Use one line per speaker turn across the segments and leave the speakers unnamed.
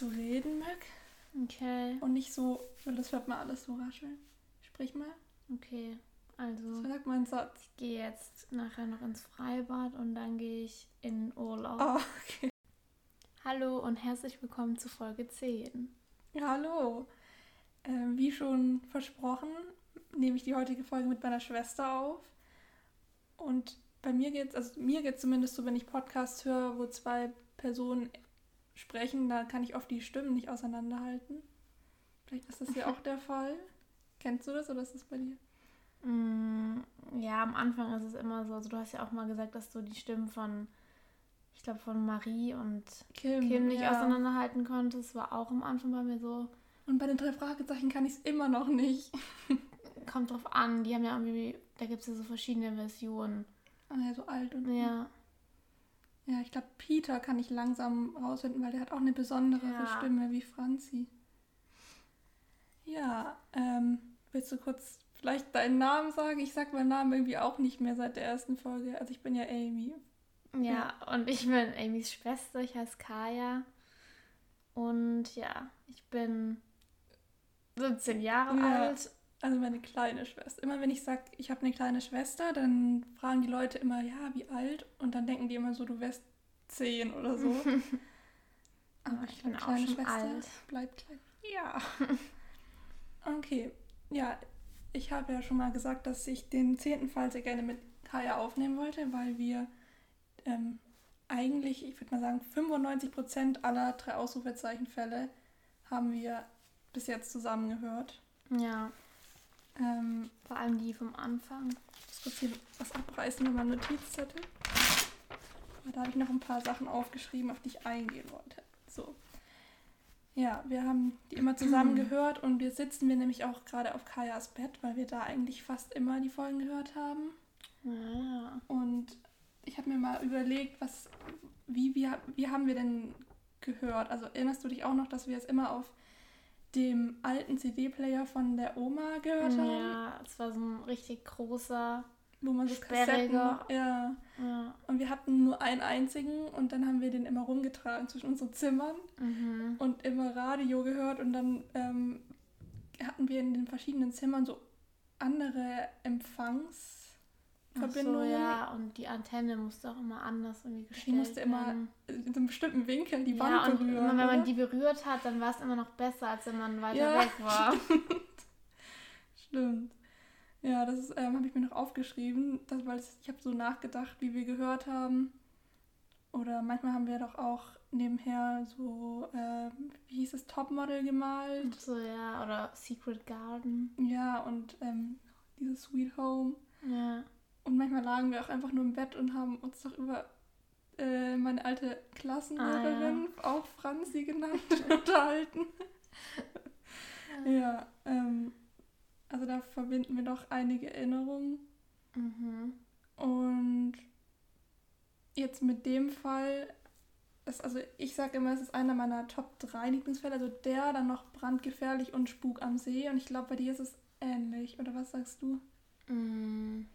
zu reden, Mac.
Okay.
Und nicht so, weil das hört man alles so rascheln. Sprich mal.
Okay. Also,
Sag mal einen Satz.
ich gehe jetzt nachher noch ins Freibad und dann gehe ich in Urlaub.
Oh, okay.
Hallo und herzlich willkommen zu Folge 10.
Hallo. Ähm, wie schon versprochen, nehme ich die heutige Folge mit meiner Schwester auf. Und bei mir geht's, also mir geht's zumindest so, wenn ich Podcasts höre, wo zwei Personen sprechen, da kann ich oft die Stimmen nicht auseinanderhalten. Vielleicht ist das ja auch der Fall. Kennst du das oder ist das bei dir?
Mm, ja, am Anfang ist es immer so. Also, du hast ja auch mal gesagt, dass du die Stimmen von, ich glaube, von Marie und
Kim,
Kim nicht
ja.
auseinanderhalten konntest. War auch am Anfang bei mir so.
Und bei den drei Fragezeichen kann ich es immer noch nicht.
Kommt drauf an. Die haben ja irgendwie, da gibt es ja so verschiedene Versionen.
Ah ja, so alt und.
Ja.
Ja, ich glaube, Peter kann ich langsam rausfinden, weil der hat auch eine besondere
Ja.
Stimme wie Franzi. Ja, ähm, willst du kurz vielleicht deinen Namen sagen? Ich sag meinen Namen irgendwie auch nicht mehr seit der ersten Folge. Also ich bin ja Amy.
Ja, und ich bin Amys Schwester, ich heiße Kaya. Und ja, ich bin 17 Jahre
Ja.
alt.
Also meine kleine Schwester. Immer wenn ich sag, ich habe eine kleine Schwester, dann fragen die Leute immer, ja, wie alt? Und dann denken die immer so, du wärst zehn oder so. Aber
Ich bin auch
kleine
schon
Schwester
alt.
bleibt klein. Ja. okay. Ja, ich habe ja schon mal gesagt, dass ich den zehnten Fall sehr gerne mit Kaya aufnehmen wollte, weil wir ähm, eigentlich, ich würde mal sagen, 95% aller drei Ausrufezeichenfälle haben wir bis jetzt zusammengehört.
Ja,
Ähm,
vor allem die vom Anfang.
ich muss kurz hier was abreißen mit meinem Notizzettel. Aber da habe ich noch ein paar Sachen aufgeschrieben, auf die ich eingehen wollte. So. Ja, wir haben die immer zusammen gehört und wir sitzen wir nämlich auch gerade auf Kajas Bett, weil wir da eigentlich fast immer die Folgen gehört haben.
Ja.
Und ich habe mir mal überlegt, was, wie, wie, wie haben wir denn gehört? Also erinnerst du dich auch noch, dass wir es immer auf dem alten CD-Player von der Oma gehört haben?
Ja, es war so ein richtig großer.
Wo man so. Kassetten, ja.
Ja.
Und wir hatten nur einen einzigen und dann haben wir den immer rumgetragen zwischen unseren Zimmern
Mhm.
und immer Radio gehört und dann ähm, hatten wir in den verschiedenen Zimmern so andere
Ach so, ja, und die Antenne musste auch immer anders irgendwie gestellt
Die musste immer
werden.
in so einem bestimmten Winkel die
ja,
Wand
und
berühren.
immer wenn man die berührt hat, dann war es immer noch besser, als wenn man weiter
Ja.
weg war.
Stimmt. Ja, das ähm, habe ich mir noch aufgeschrieben, das, weil ich habe so nachgedacht, wie wir gehört haben. Oder manchmal haben wir doch auch nebenher so, ähm, wie hieß es, Topmodel gemalt.
so, ja, oder Secret Garden.
Ja, und ähm, dieses Sweet Home.
Ja.
Und manchmal lagen wir auch einfach nur im Bett und haben uns doch über äh, meine alte Klassenlehrerin, auch Franzi genannt, unterhalten. ja, ähm, also da verbinden wir doch einige Erinnerungen.
Mhm.
Und jetzt mit dem Fall, das, also ich sage immer, es ist einer meiner Top 3 Lieblingsfälle, also der, dann noch brandgefährlich und Spuk am See. Und ich glaube, bei dir ist es ähnlich, oder was sagst du?
Mm.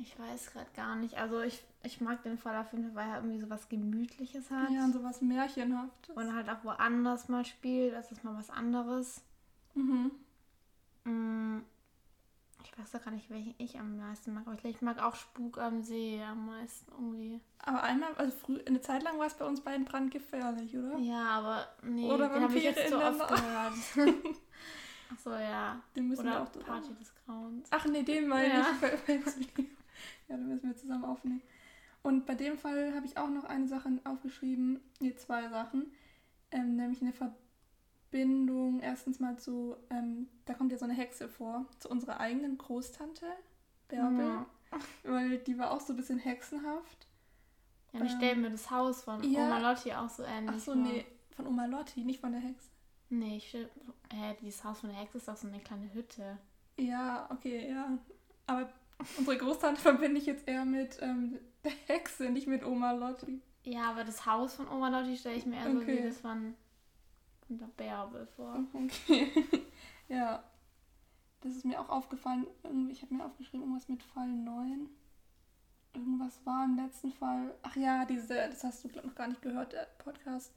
Ich weiß gerade gar nicht. Also ich, ich mag den Fall Fall, weil er irgendwie so was Gemütliches hat.
Ja, und sowas Märchenhaftes.
Und halt auch woanders mal spielt. Das ist mal was anderes.
Mhm.
Mm. Ich weiß doch gar nicht, welchen ich am meisten mag. Aber ich, mag auch Spuk am See am meisten irgendwie.
Aber einmal, also früh, eine Zeit lang war es bei uns beiden brandgefährlich, oder?
Ja, aber nee,
Oder
den habe ich jetzt so oft gehört. Ach so, ja.
Den müssen wir
Oder
auch
Party des Grauens.
Ach nee, den meine
Ja.
ich. Ja, den müssen wir zusammen aufnehmen. Und bei dem Fall habe ich auch noch eine Sache aufgeschrieben, nee, zwei Sachen. Ähm, nämlich eine Verbindung erstens mal zu, ähm, da kommt ja so eine Hexe vor, zu unserer eigenen Großtante, Bärbel.
Ja.
Weil die war auch so ein bisschen hexenhaft.
Ja, und ich
Ähm,
stelle mir das Haus von
ja.
Oma Lotti auch so ähnlich
Ach so,
vor.
nee, von Oma Lotti, nicht von der Hexe.
Nee, ich stell, äh, dieses Haus von der Hexe ist doch so eine kleine Hütte.
Ja, okay, ja. Aber unsere Großtante verbinde ich jetzt eher mit ähm, der Hexe, nicht mit Oma Lotti.
Ja, aber das Haus von Oma Lotti stelle ich mir eher so
Okay.
wie das von, von der Bärbel vor.
Okay. ja. Das ist mir auch aufgefallen. Irgendwie, ich habe mir aufgeschrieben, irgendwas mit Fall 9. Irgendwas war im letzten Fall. Ach ja, diese, das hast du glaub, noch gar nicht gehört, der Podcast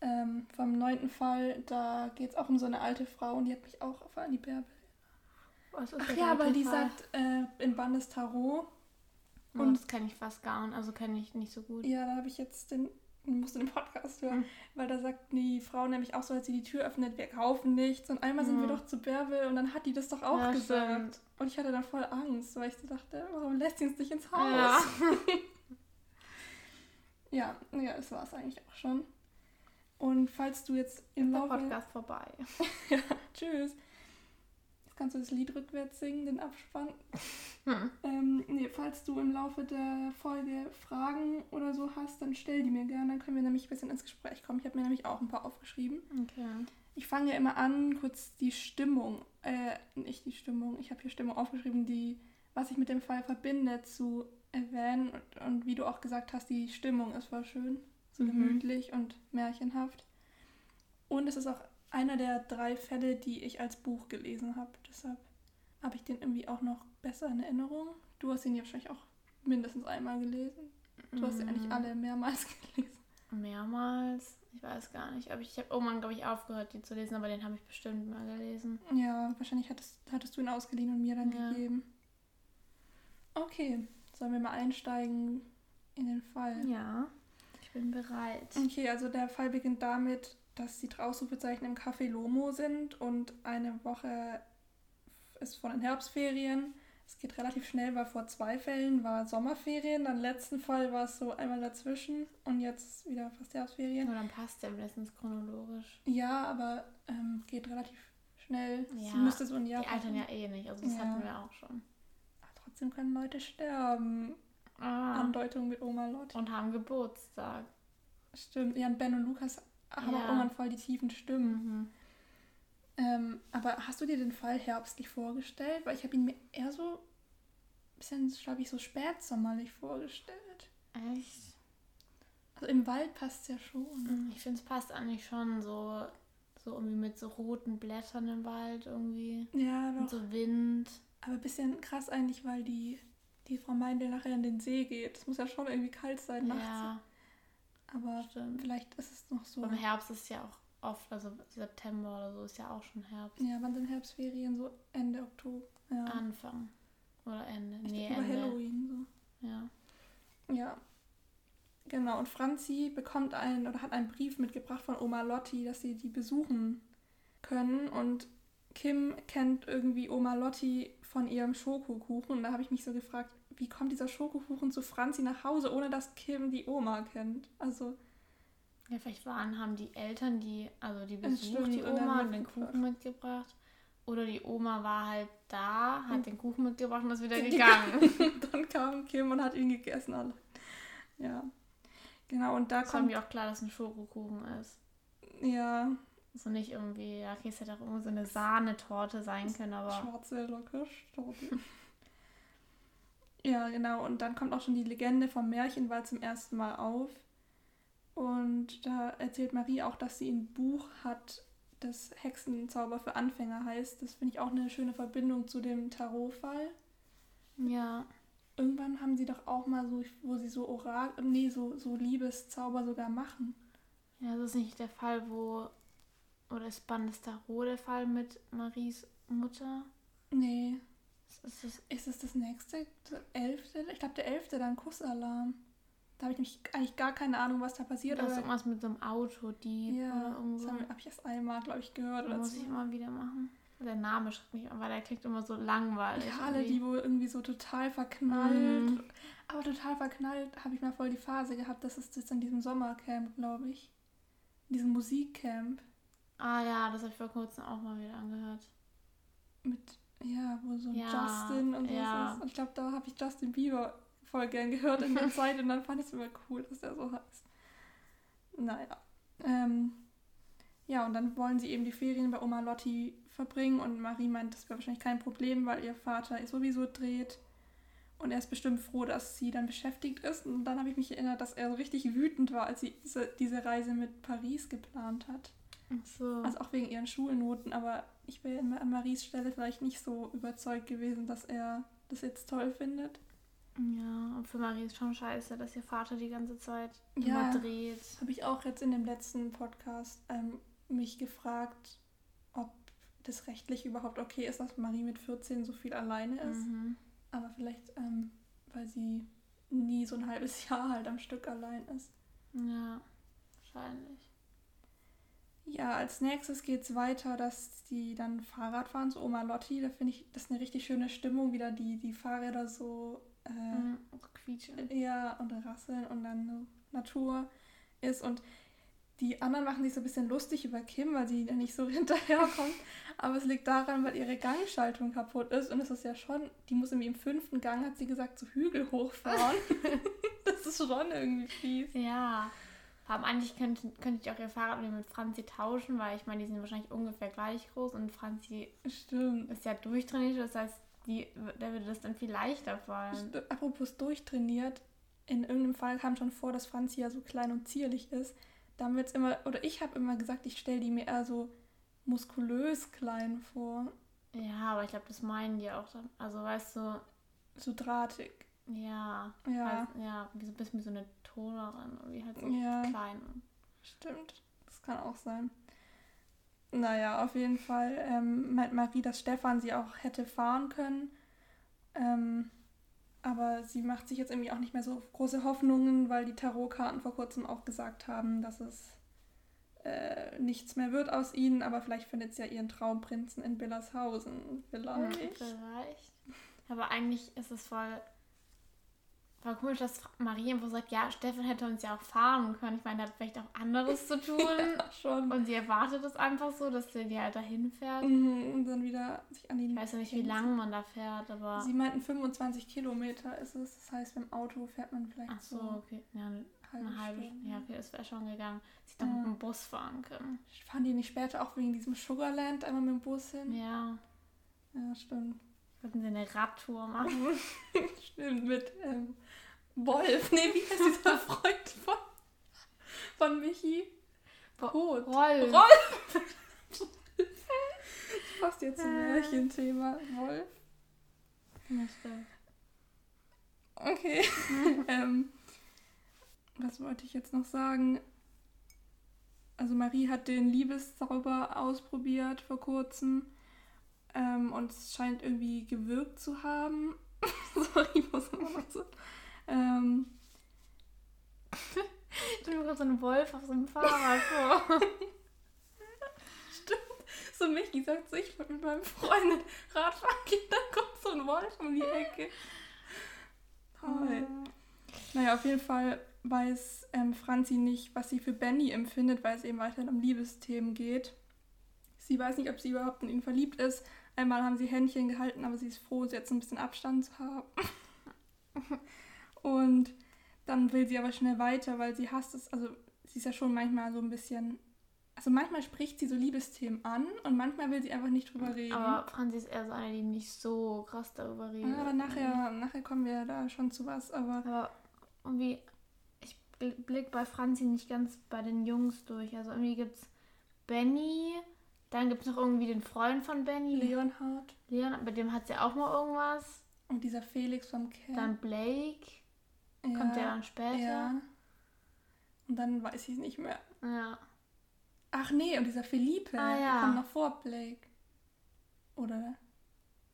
ähm, vom neunten Fall, da geht es auch um so eine alte Frau und die hat mich auch auf die Bärbel.
Was ist
Ach
der
ja, weil die sagt in in Bandes Tarot.
Oh,
und-
das kenne ich fast gar nicht, also kenne ich nicht so gut.
Ja, da habe ich jetzt den, musste den Podcast hören,
Mhm.
weil da sagt die Frau nämlich auch so, als sie die Tür öffnet, wir kaufen nichts. Und einmal sind wir
Mhm.
doch zu Bärbel und dann hat die das doch auch
Ja,
gesagt.
stimmt.
Und ich hatte dann voll Angst, weil ich so dachte, warum lässt sie uns nicht ins Haus?
Ja.
Ja, ja, das war es eigentlich auch schon. Und falls du jetzt im
Der
Laufe...
Podcast vorbei.
ja, tschüss. Jetzt kannst du das Lied rückwärts singen, den Abspann.
Hm.
Ähm, nee, falls du im Laufe der Folge Fragen oder so hast, dann stell die mir gerne. Dann können wir nämlich ein bisschen ins Gespräch kommen. Ich habe mir nämlich auch ein paar aufgeschrieben.
Okay.
Ich fange ja immer an, kurz die Stimmung, äh, nicht die Stimmung, ich habe hier Stimmung aufgeschrieben, die, was ich mit dem Fall verbinde, zu erwähnen. Und, und wie du auch gesagt hast, die Stimmung ist voll schön, so
Mhm.
gemütlich und märchenhaft. Und es ist auch einer der drei Fälle, die ich als Buch gelesen habe. Deshalb habe ich den irgendwie auch noch besser in Erinnerung. Du hast ihn ja wahrscheinlich auch mindestens einmal gelesen. Du hast ja eigentlich
Mm,
alle mehrmals gelesen.
Mehrmals. Ich weiß gar nicht. Aber ich habe irgendwann, glaube ich, aufgehört, die zu lesen, aber den habe ich bestimmt mal gelesen.
Ja, wahrscheinlich hattest, hattest du ihn ausgeliehen und mir dann
Ja.
gegeben. Okay, sollen wir mal einsteigen in den Fall?
Ja. Ich bin bereit.
Okay, also der Fall beginnt damit, dass die Ausrufezeichen im Café Lomo sind und eine Woche ist von den Herbstferien. Es geht relativ schnell, weil vor zwei Fällen war Sommerferien, dann letzten Fall war es so einmal dazwischen und jetzt wieder fast Herbstferien.
Nur dann passt der mindestens chronologisch.
Ja, aber ähm, geht relativ schnell.
Ja,
müsste so ein Jahr
Die altern ja eh nicht, also das
Ja.
hatten wir auch schon.
Aber trotzdem können Leute sterben.
Ah.
Andeutung mit Oma Lotte.
Und haben Geburtstag.
Stimmt. Ja, und Ben und Lukas haben
Ja.
auch irgendwann voll die tiefen Stimmen.
Mhm.
Ähm, aber hast du dir den Fall herbstlich vorgestellt? Weil ich habe ihn mir eher so ein bisschen, glaube ich, so spätsommerlich vorgestellt.
Echt?
Also im Wald passt es ja schon.
Mhm, Ich finde, es passt eigentlich schon so, so irgendwie mit so roten Blättern im Wald irgendwie.
Ja,
Und
doch.
so Wind.
Aber ein bisschen krass eigentlich, weil die, die Frau Meindl nachher in den See geht. Es muss ja schon irgendwie kalt sein nachts.
Ja,
Aber
stimmt.
vielleicht ist es noch so.
Im Herbst ist ja auch oft, also September oder so ist ja auch schon Herbst.
Ja, wann sind Herbstferien? So Ende Oktober. Ja.
Anfang. Oder Ende.
Ich
Nee,
über
Ende.
Halloween so.
Ja.
Ja. Genau, und Franzi bekommt einen oder hat einen Brief mitgebracht von Oma Lotti, dass sie die besuchen können. Und Kim kennt irgendwie Oma Lotti von ihrem Schokokuchen. Und da habe ich mich so gefragt, wie kommt dieser Schokokuchen zu Franzi nach Hause, ohne dass Kim die Oma kennt? Also,
Ja, vielleicht waren, haben die Eltern die, also die
Das
besucht, die Oma und den
mitgebracht.
Kuchen mitgebracht. Oder die Oma war halt da, hat
Hm.
den Kuchen mitgebracht und ist wieder gegangen.
dann kam Kim und hat ihn gegessen. Alle. Ja. Genau, und da
war
kommt.
mir auch klar, dass ein Schokokuchen ist.
Ja,
Also nicht irgendwie, ja, okay, es hätte auch irgendwie so eine Sahnetorte sein können, aber
Schwarze Kirschtorte. Ja, genau. Und dann kommt auch schon die Legende vom Märchenwald zum ersten Mal auf. Und da erzählt Marie auch, dass sie ein Buch hat, das Hexenzauber für Anfänger heißt. Das finde ich auch eine schöne Verbindung zu dem Tarotfall.
ja.
Irgendwann haben sie doch auch mal so, wo sie so Orakel, nee, so, so Liebeszauber sogar machen.
Ja, das ist nicht der Fall, wo, oder ist Bandes Tarot der Fall mit Maries Mutter?
Nee.
Ist das,
Ist es das nächste? Der elfte? Ich glaube, der elfte dann Kussalarm. Da habe ich nämlich eigentlich gar keine Ahnung, was da passiert.
das ist irgendwas mit so einem Autodieb
Ja,
oder
das
irgendwo.
habe hab ich erst einmal, glaube ich, gehört. Oder
muss ich immer wieder machen. Der Name schreibt mich an, weil der klingt immer so langweilig.
ja, alle, die wohl irgendwie so total verknallt.
Mhm.
Aber total verknallt habe ich mal voll die Phase gehabt. Das ist jetzt in diesem Sommercamp, glaube ich. In diesem Musikcamp.
Ah ja, das habe ich vor kurzem auch mal wieder angehört.
Mit, ja, wo so
Ja,
Justin und so
ja.
ist. Und ich glaube, da habe ich Justin Bieber voll gern gehört in der Zeit. Und dann fand ich es immer cool, dass der so heißt. Naja. Ähm, ja, und dann wollen sie eben die Ferien bei Oma Lotti verbringen. Und Marie meint, das wäre wahrscheinlich kein Problem, weil ihr Vater sowieso dreht. Und er ist bestimmt froh, dass sie dann beschäftigt ist. Und dann habe ich mich erinnert, dass er so richtig wütend war, als sie diese, diese Reise mit Paris geplant hat.
So.
Also auch wegen ihren Schulnoten, aber ich wäre an Maries Stelle vielleicht nicht so überzeugt gewesen, dass er das jetzt toll findet.
Ja, und für Marie ist schon scheiße, dass ihr Vater die ganze Zeit
Ja.
immer dreht.
Habe ich auch jetzt in dem letzten Podcast ähm, mich gefragt, ob das rechtlich überhaupt okay ist, dass Marie mit 14 so viel alleine ist.
Mhm.
Aber vielleicht, ähm, weil sie nie so ein halbes Jahr halt am Stück allein ist.
Ja, wahrscheinlich.
Ja, als nächstes geht es weiter, dass die dann Fahrrad fahren zu Oma Lotti. Da finde ich, das ist eine richtig schöne Stimmung, wieder die, die Fahrräder so äh,
Mhm. Quietschen.
ja, und rasseln und dann so Natur ist. Und die anderen machen sich so ein bisschen lustig über Kim, weil sie nicht so hinterherkommt. Aber es liegt daran, weil ihre Gangschaltung kaputt ist. Und es ist ja schon, die muss irgendwie im fünften Gang, hat sie gesagt, so Hügel hochfahren. das ist schon irgendwie fies.
Ja. Allem eigentlich könnte, könnte ich auch ihr Fahrrad mit Franzi tauschen, weil ich meine, die sind wahrscheinlich ungefähr gleich groß und Franzi
Stimmt.
ist ja durchtrainiert, das heißt, die, der würde das dann viel leichter fallen.
Apropos durchtrainiert, in irgendeinem Fall kam schon vor, dass Franzi ja so klein und zierlich ist. Da haben wir jetzt immer, oder ich habe immer gesagt, ich stelle die mir eher so muskulös klein vor.
Ja, aber ich glaube, das meinen die auch dann. Also weißt du,
So drahtig.
ja,
Ja,
Halt, ja, wie so ein bisschen wie so eine Tonerin, irgendwie halt so
Ja.
klein.
stimmt. Das kann auch sein. Naja, auf jeden Fall ähm, meint Marie, dass Stefan sie auch hätte fahren können. Ähm, aber sie macht sich jetzt irgendwie auch nicht mehr so große Hoffnungen, weil die Tarotkarten vor kurzem auch gesagt haben, dass es äh, nichts mehr wird aus ihnen. Aber vielleicht findet sie ja ihren Traumprinzen in Billershausen. Vielleicht.
Hm, vielleicht. Aber eigentlich ist es voll, voll komisch, dass Marie einfach sagt, ja, Stefan hätte uns ja auch fahren können. Ich meine, der hat vielleicht auch anderes zu tun.
Ja, schon.
Und sie erwartet es einfach so, dass der die halt dahin fährt.
Mhm, Und dann wieder sich an die.
Ich weiß ja nicht, wie lange man da fährt, aber.
Sie meinten 25 Kilometer ist es. Das heißt, mit dem Auto fährt man vielleicht
Ach so,
so
okay. Ja, eine
halbe
halbe
Stunde.
Stunde. Ja, okay, das wäre schon gegangen. Sie dann
Ja.
mit dem Bus fahren können.
Fahren die nicht später auch wegen diesem Sugarland einmal mit dem Bus hin?
Ja.
Ja, stimmt.
Würden sie eine Radtour machen?
Stimmt, mit ähm, Wolf. Nee, wie heißt dieser Freund von, von Michi? Rot.
Rolf.
Rolf! Das passt jetzt zum
Äh.
Märchenthema. Wolf. Okay. ähm, was wollte ich jetzt noch sagen? Also Marie hat den Liebeszauber ausprobiert vor kurzem ähm, und es scheint irgendwie gewirkt zu haben. Sorry, ich muss immer noch so. Ähm,
Ich stelle mir gerade so einen Wolf auf so einem Fahrrad vor.
so Michi sagt so, ich wollte mit meinem Freund Radfahren gehen, dann kommt so ein Wolf um die Ecke. Toll. Naja, auf jeden Fall weiß ähm, Franzi nicht, was sie für Benny empfindet, weil es eben weiterhin um Liebesthemen geht. Sie weiß nicht, ob sie überhaupt in ihn verliebt ist. Einmal haben sie Händchen gehalten, aber sie ist froh, jetzt ein bisschen Abstand zu haben. Und dann will sie aber schnell weiter, weil sie hasst es. Also sie ist ja schon manchmal so ein bisschen. Also manchmal spricht sie so Liebesthemen an und manchmal will sie einfach nicht drüber reden.
Aber Franzi ist eher so eine, die nicht so krass darüber redet.
Ja, aber nachher, nachher kommen wir da schon zu was. Aber
Aber irgendwie, ich bl- blick bei Franzi nicht ganz bei den Jungs durch. Also irgendwie gibt's Benny, dann gibt's noch irgendwie den Freund von Benny,
Leonhard
Leon, bei dem hat sie auch mal irgendwas.
und dieser Felix vom Camp.
Dann Blake,
ja,
kommt der dann später.
Ja. Und dann weiß ich nicht mehr.
Ja.
Ach nee, und dieser Felipe
Ah, ja.
kommt noch vor Blake. Oder?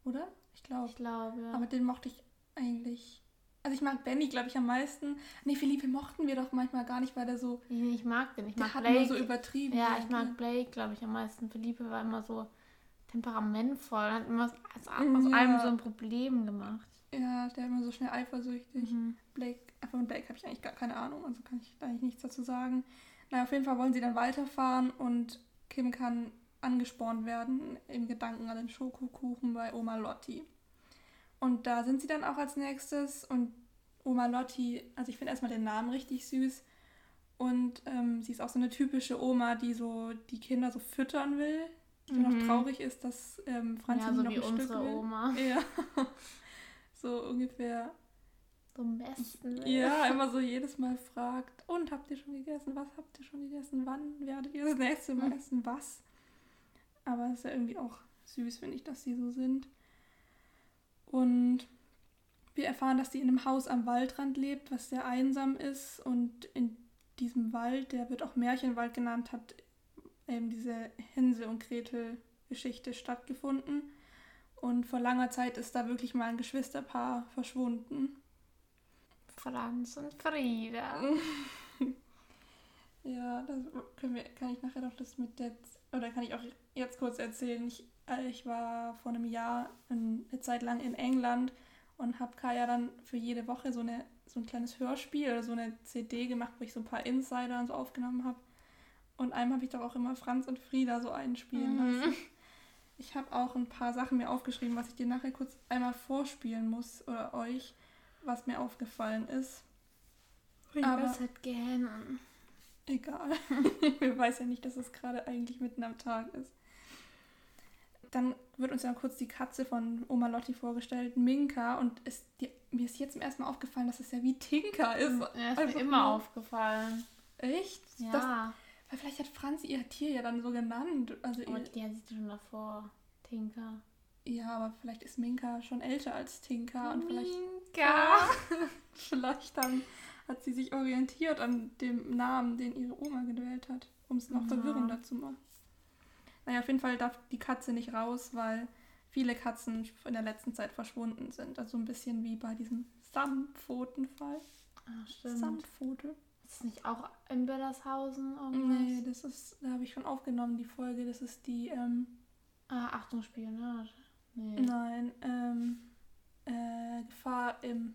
Oder? Ich glaube.
Ich glaube, ja.
Aber den mochte ich eigentlich. Also ich mag Benny, glaube ich, am meisten. Nee, Felipe mochten wir doch manchmal gar nicht, weil der so.
ich, ich mag den. Ich
Der
mag
hat
Blake.
nur so übertrieben.
ja, ich mag Blake, glaube ich, am meisten. Philippe war immer so temperamentvoll und hat immer aus, aus
Ja.
allem so ein Problem gemacht.
Ja, der immer so schnell eifersüchtig.
Mhm.
Blake, von Blake habe ich eigentlich gar keine Ahnung, also kann ich da eigentlich nichts dazu sagen. Naja, auf jeden Fall wollen sie dann weiterfahren und Kim kann angespornt werden im Gedanken an den Schokokuchen bei Oma Lotti. Und da sind sie dann auch als nächstes und Oma Lotti, also ich finde erstmal den Namen richtig süß und ähm, sie ist auch so eine typische Oma, die so die Kinder so füttern will, die
Mhm.
auch traurig ist, dass ähm, Franzi
Ja, so
noch
wie
ein Stück
unsere
will.
Oma.
Ja, so ungefähr
Zum Besten. will.
ja, immer so jedes Mal fragt, und habt ihr schon gegessen? Was habt ihr schon gegessen? Wann werdet ihr das nächste Mal
Hm.
essen? Was? Aber es ist ja irgendwie auch süß, finde ich, dass sie so sind. Und wir erfahren, dass sie in einem Haus am Waldrand lebt, was sehr einsam ist. Und in diesem Wald, der wird auch Märchenwald genannt, hat eben diese Hänsel- und Gretel-Geschichte stattgefunden. Und vor langer Zeit ist da wirklich mal ein Geschwisterpaar verschwunden.
Franz und Frieda.
ja, das können wir, kann ich nachher noch das mit der, oder kann ich auch jetzt kurz erzählen. Ich, äh, ich war vor einem Jahr eine Zeit lang in England und habe Kaya dann für jede Woche so, eine, so ein kleines Hörspiel oder so eine CD gemacht, wo ich so ein paar Insider und so aufgenommen habe. Und einem habe ich doch auch immer Franz und Frieda so einspielen mhm. Ich habe auch ein paar Sachen mir aufgeschrieben, was ich dir nachher kurz einmal vorspielen muss oder euch, was mir aufgefallen ist.
Aber es hat gerne.
Egal. Wir weiß ja nicht, dass es gerade eigentlich mitten am Tag ist. Dann wird uns ja kurz die Katze von Oma Lotti vorgestellt, Minka. Und es, die, mir ist jetzt zum ersten Mal aufgefallen, dass es ja wie Tinka ist.
Ja, ist mir immer aufgefallen.
Echt?
Ja.
Das, weil vielleicht hat Franzi ihr Tier ja dann so genannt. Also
aber die hat sie schon davor. Tinka.
Ja, aber vielleicht ist Minka schon älter als Tinka. Und vielleicht,
Minka!
vielleicht dann hat sie sich orientiert an dem Namen, den ihre Oma gewählt hat, um es noch ja. verwirrender zu machen. Naja, auf jeden Fall darf die Katze nicht raus, weil viele Katzen in der letzten Zeit verschwunden sind. Also ein bisschen wie bei diesem Samtpfotenfall.
Ah, stimmt.
Samtpfote.
Ist das nicht auch in Böllershausen
irgendwas? Nee, das ist, da habe ich schon aufgenommen, die Folge. Das ist die, ähm,
Ah, Achtung, Spionage. Nee.
Nein, ähm, äh, Gefahr im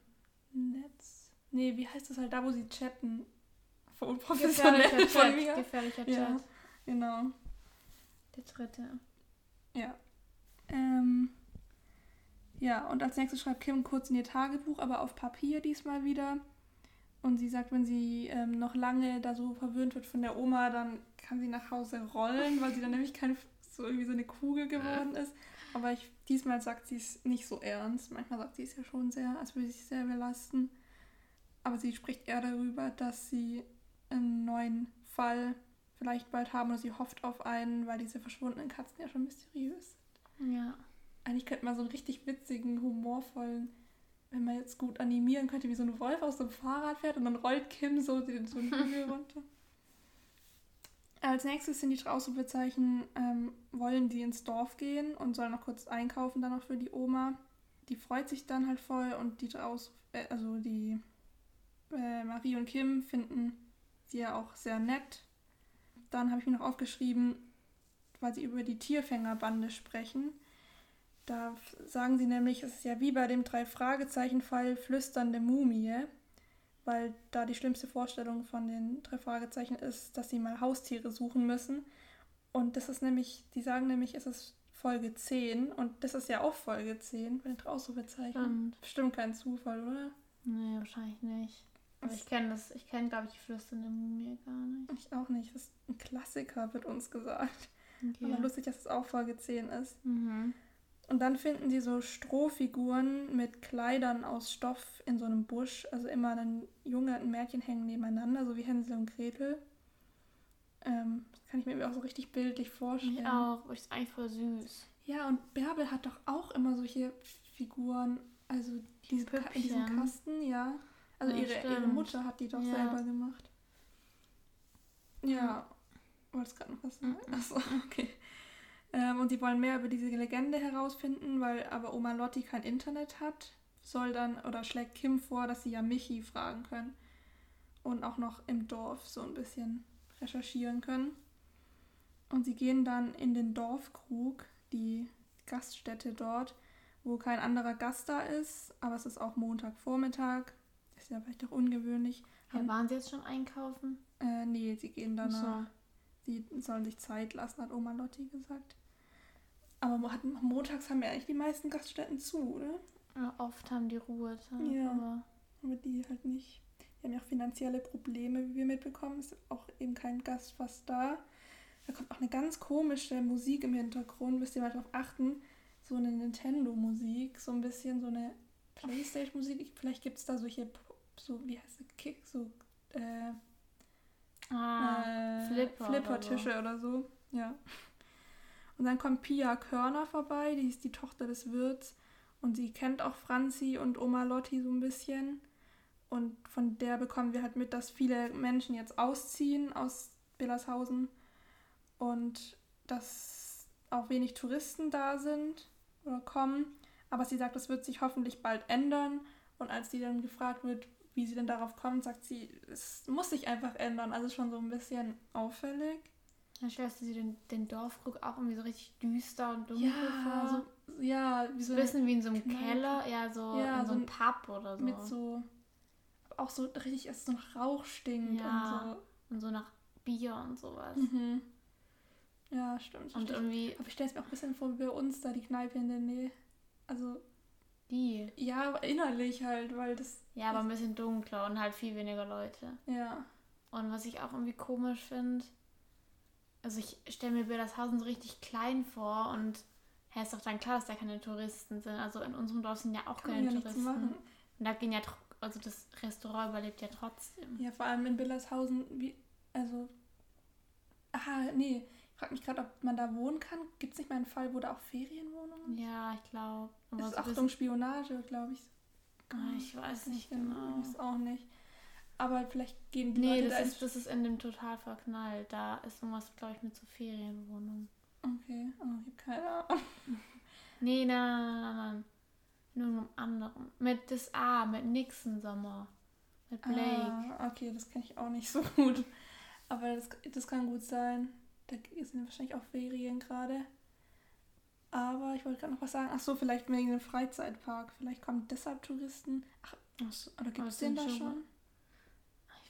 Netz. Nee, wie heißt das halt da, wo sie chatten?
Unprofessionell von mir. Gefährlicher Chat.
Ja, genau.
Der dritte.
Ja. Ähm, ja, und als nächstes schreibt Kim kurz in ihr Tagebuch, aber auf Papier diesmal wieder. Und sie sagt, wenn sie ähm, noch lange da so verwöhnt wird von der Oma, dann kann sie nach Hause rollen, weil sie dann nämlich keine, so irgendwie so eine Kugel geworden ist. Aber ich, diesmal sagt sie es nicht so ernst. Manchmal sagt sie es ja schon sehr, als würde sie sich sehr belasten. Aber sie spricht eher darüber, dass sie einen neuen Fall vielleicht bald haben oder sie hofft auf einen, weil diese verschwundenen Katzen ja schon mysteriös
sind. Ja.
Eigentlich könnte man so einen richtig witzigen, humorvollen wenn man jetzt gut animieren könnte, wie so ein Wolf aus dem Fahrrad fährt und dann rollt Kim so den so einen Hügel runter. Als nächstes sind die Ausrufezeichen, ähm, wollen die ins Dorf gehen und sollen noch kurz einkaufen dann noch für die Oma. Die freut sich dann halt voll und die Ausruf, äh, also die äh, Marie und Kim finden sie ja auch sehr nett. Dann habe ich mir noch aufgeschrieben, weil sie über die Tierfängerbande sprechen. Da sagen sie nämlich, es ist ja wie bei dem Drei-Fragezeichen-Fall flüsternde Mumie, weil da die schlimmste Vorstellung von den drei Fragezeichen ist, dass sie mal Haustiere suchen müssen. Und das ist nämlich, die sagen nämlich, es ist Folge 10 und das ist ja auch Folge 10 bei den drei Ausrufezeichen. Bestimmt kein Zufall, oder?
Nee, wahrscheinlich nicht. Aber ich kenne das, ich kenne, glaube ich, die flüsternde Mumie gar nicht.
Ich auch nicht. Das ist ein Klassiker, wird uns gesagt. Okay. Aber lustig, dass es auch Folge 10 ist.
Mhm.
Und dann finden sie so Strohfiguren mit Kleidern aus Stoff in so einem Busch. Also immer ein Junge und ein Mädchen hängen nebeneinander, so wie Hänsel und Gretel. Ähm, das kann ich mir auch so richtig bildlich vorstellen.
Ich auch, ist eigentlich voll süß.
Ja, und Bärbel hat doch auch immer solche Figuren, also diese Ka in diesem Kasten, ja. Also ja, ihre, ihre Mutter hat die doch ja. selber gemacht. Ja. Wolltest gerade noch was sagen? Achso, okay. Ähm, und sie wollen mehr über diese Legende herausfinden, weil aber Oma Lotti kein Internet hat, soll dann oder schlägt Kim vor, dass sie ja Michi fragen können und auch noch im Dorf so ein bisschen recherchieren können. Und sie gehen dann in den Dorfkrug, die Gaststätte dort, wo kein anderer Gast da ist, aber es ist auch Montagvormittag. Ist ja vielleicht auch ungewöhnlich.
Ja, waren sie jetzt schon einkaufen?
Äh, nee, sie gehen danach. So. Sie sollen sich Zeit lassen, hat Oma Lotti gesagt. Aber montags haben ja eigentlich die meisten Gaststätten zu, oder?
Ja, oft haben die Ruhetag.
Ja, aber, aber die halt nicht. Die haben ja auch finanzielle Probleme, wie wir mitbekommen. Ist auch eben kein Gast fast da. Da kommt auch eine ganz komische Musik im Hintergrund. Müsst ihr mal drauf achten. So eine Nintendo-Musik, so ein bisschen so eine Playstation-Musik. Vielleicht gibt es da solche, so, wie heißt das, Kick, so, äh,
ah, äh, Flipper
Flipper-Tische oder, oder so. Ja. Und dann kommt Pia Körner vorbei, die ist die Tochter des Wirts Und sie kennt auch Franzi und Oma Lotti so ein bisschen. Und von der bekommen wir halt mit, dass viele Menschen jetzt ausziehen aus Billershausen und dass auch wenig Touristen da sind oder kommen. Aber sie sagt, das wird sich hoffentlich bald ändern. Und als sie dann gefragt wird, wie sie denn darauf kommt, sagt sie, es muss sich einfach ändern. Also schon so ein bisschen auffällig.
Dann stellst du dir den, den Dorfkrug auch irgendwie so richtig düster und dunkel
Ja,
vor.
so, ja, wie so
ein bisschen wie in so einem
Kneipe.
Keller, ja, so
Ja,
in so
so
einem
ein-
Pub oder so.
mit so auch so richtig, es so nach Rauch stinkt
Ja. und so nach Bier und sowas.
und so. Mhm. Ja, stimmt.
Und irgendwie
Aber ich stelle es mir auch ein bisschen vor, wie bei uns da die Kneipe in der Nähe. Also,
die.
ja, aber innerlich halt, weil das,
Ja, aber ein bisschen dunkler und halt viel weniger Leute.
ja.
Und was ich auch irgendwie komisch finde, also ich stelle mir Bildershausen so richtig klein vor und ja, ist doch dann klar, dass da keine Touristen sind. Also in unserem Dorf sind ja auch
Kann
keine Touristen. Und da gehen ja, also das Restaurant überlebt ja trotzdem.
Ja, vor allem in Billershausen, wie, also, ah, nee, ich frage mich gerade, ob man da wohnen kann. Gibt es nicht mal einen Fall, wo da auch Ferienwohnungen?
Ja, ich glaube.
Ist Achtung, Spionage, glaube ich.
Ah, ich weiß nicht genau.
Ich weiß auch nicht. Aber vielleicht gehen die
Nee,
Leute da
das ist,
ins-
das ist in dem total verknallt. Da ist irgendwas, glaube ich, mit so Ferienwohnungen.
Okay, oh, ich habe keine Ahnung.
Nee, nein, nein, nein, nein, nein. Nur einem anderen. Mit das A, mit Nixon Sommer. Mit Blake.
Ah, okay, das kenne ich auch nicht so gut. Aber das, das kann gut sein. Da sind wahrscheinlich auch Ferien gerade. Aber ich wollte gerade noch was sagen. Ach so, vielleicht wegen dem Freizeitpark. Vielleicht kommen deshalb Touristen. Ach,
Ach so,
oder gibt es den da
schon?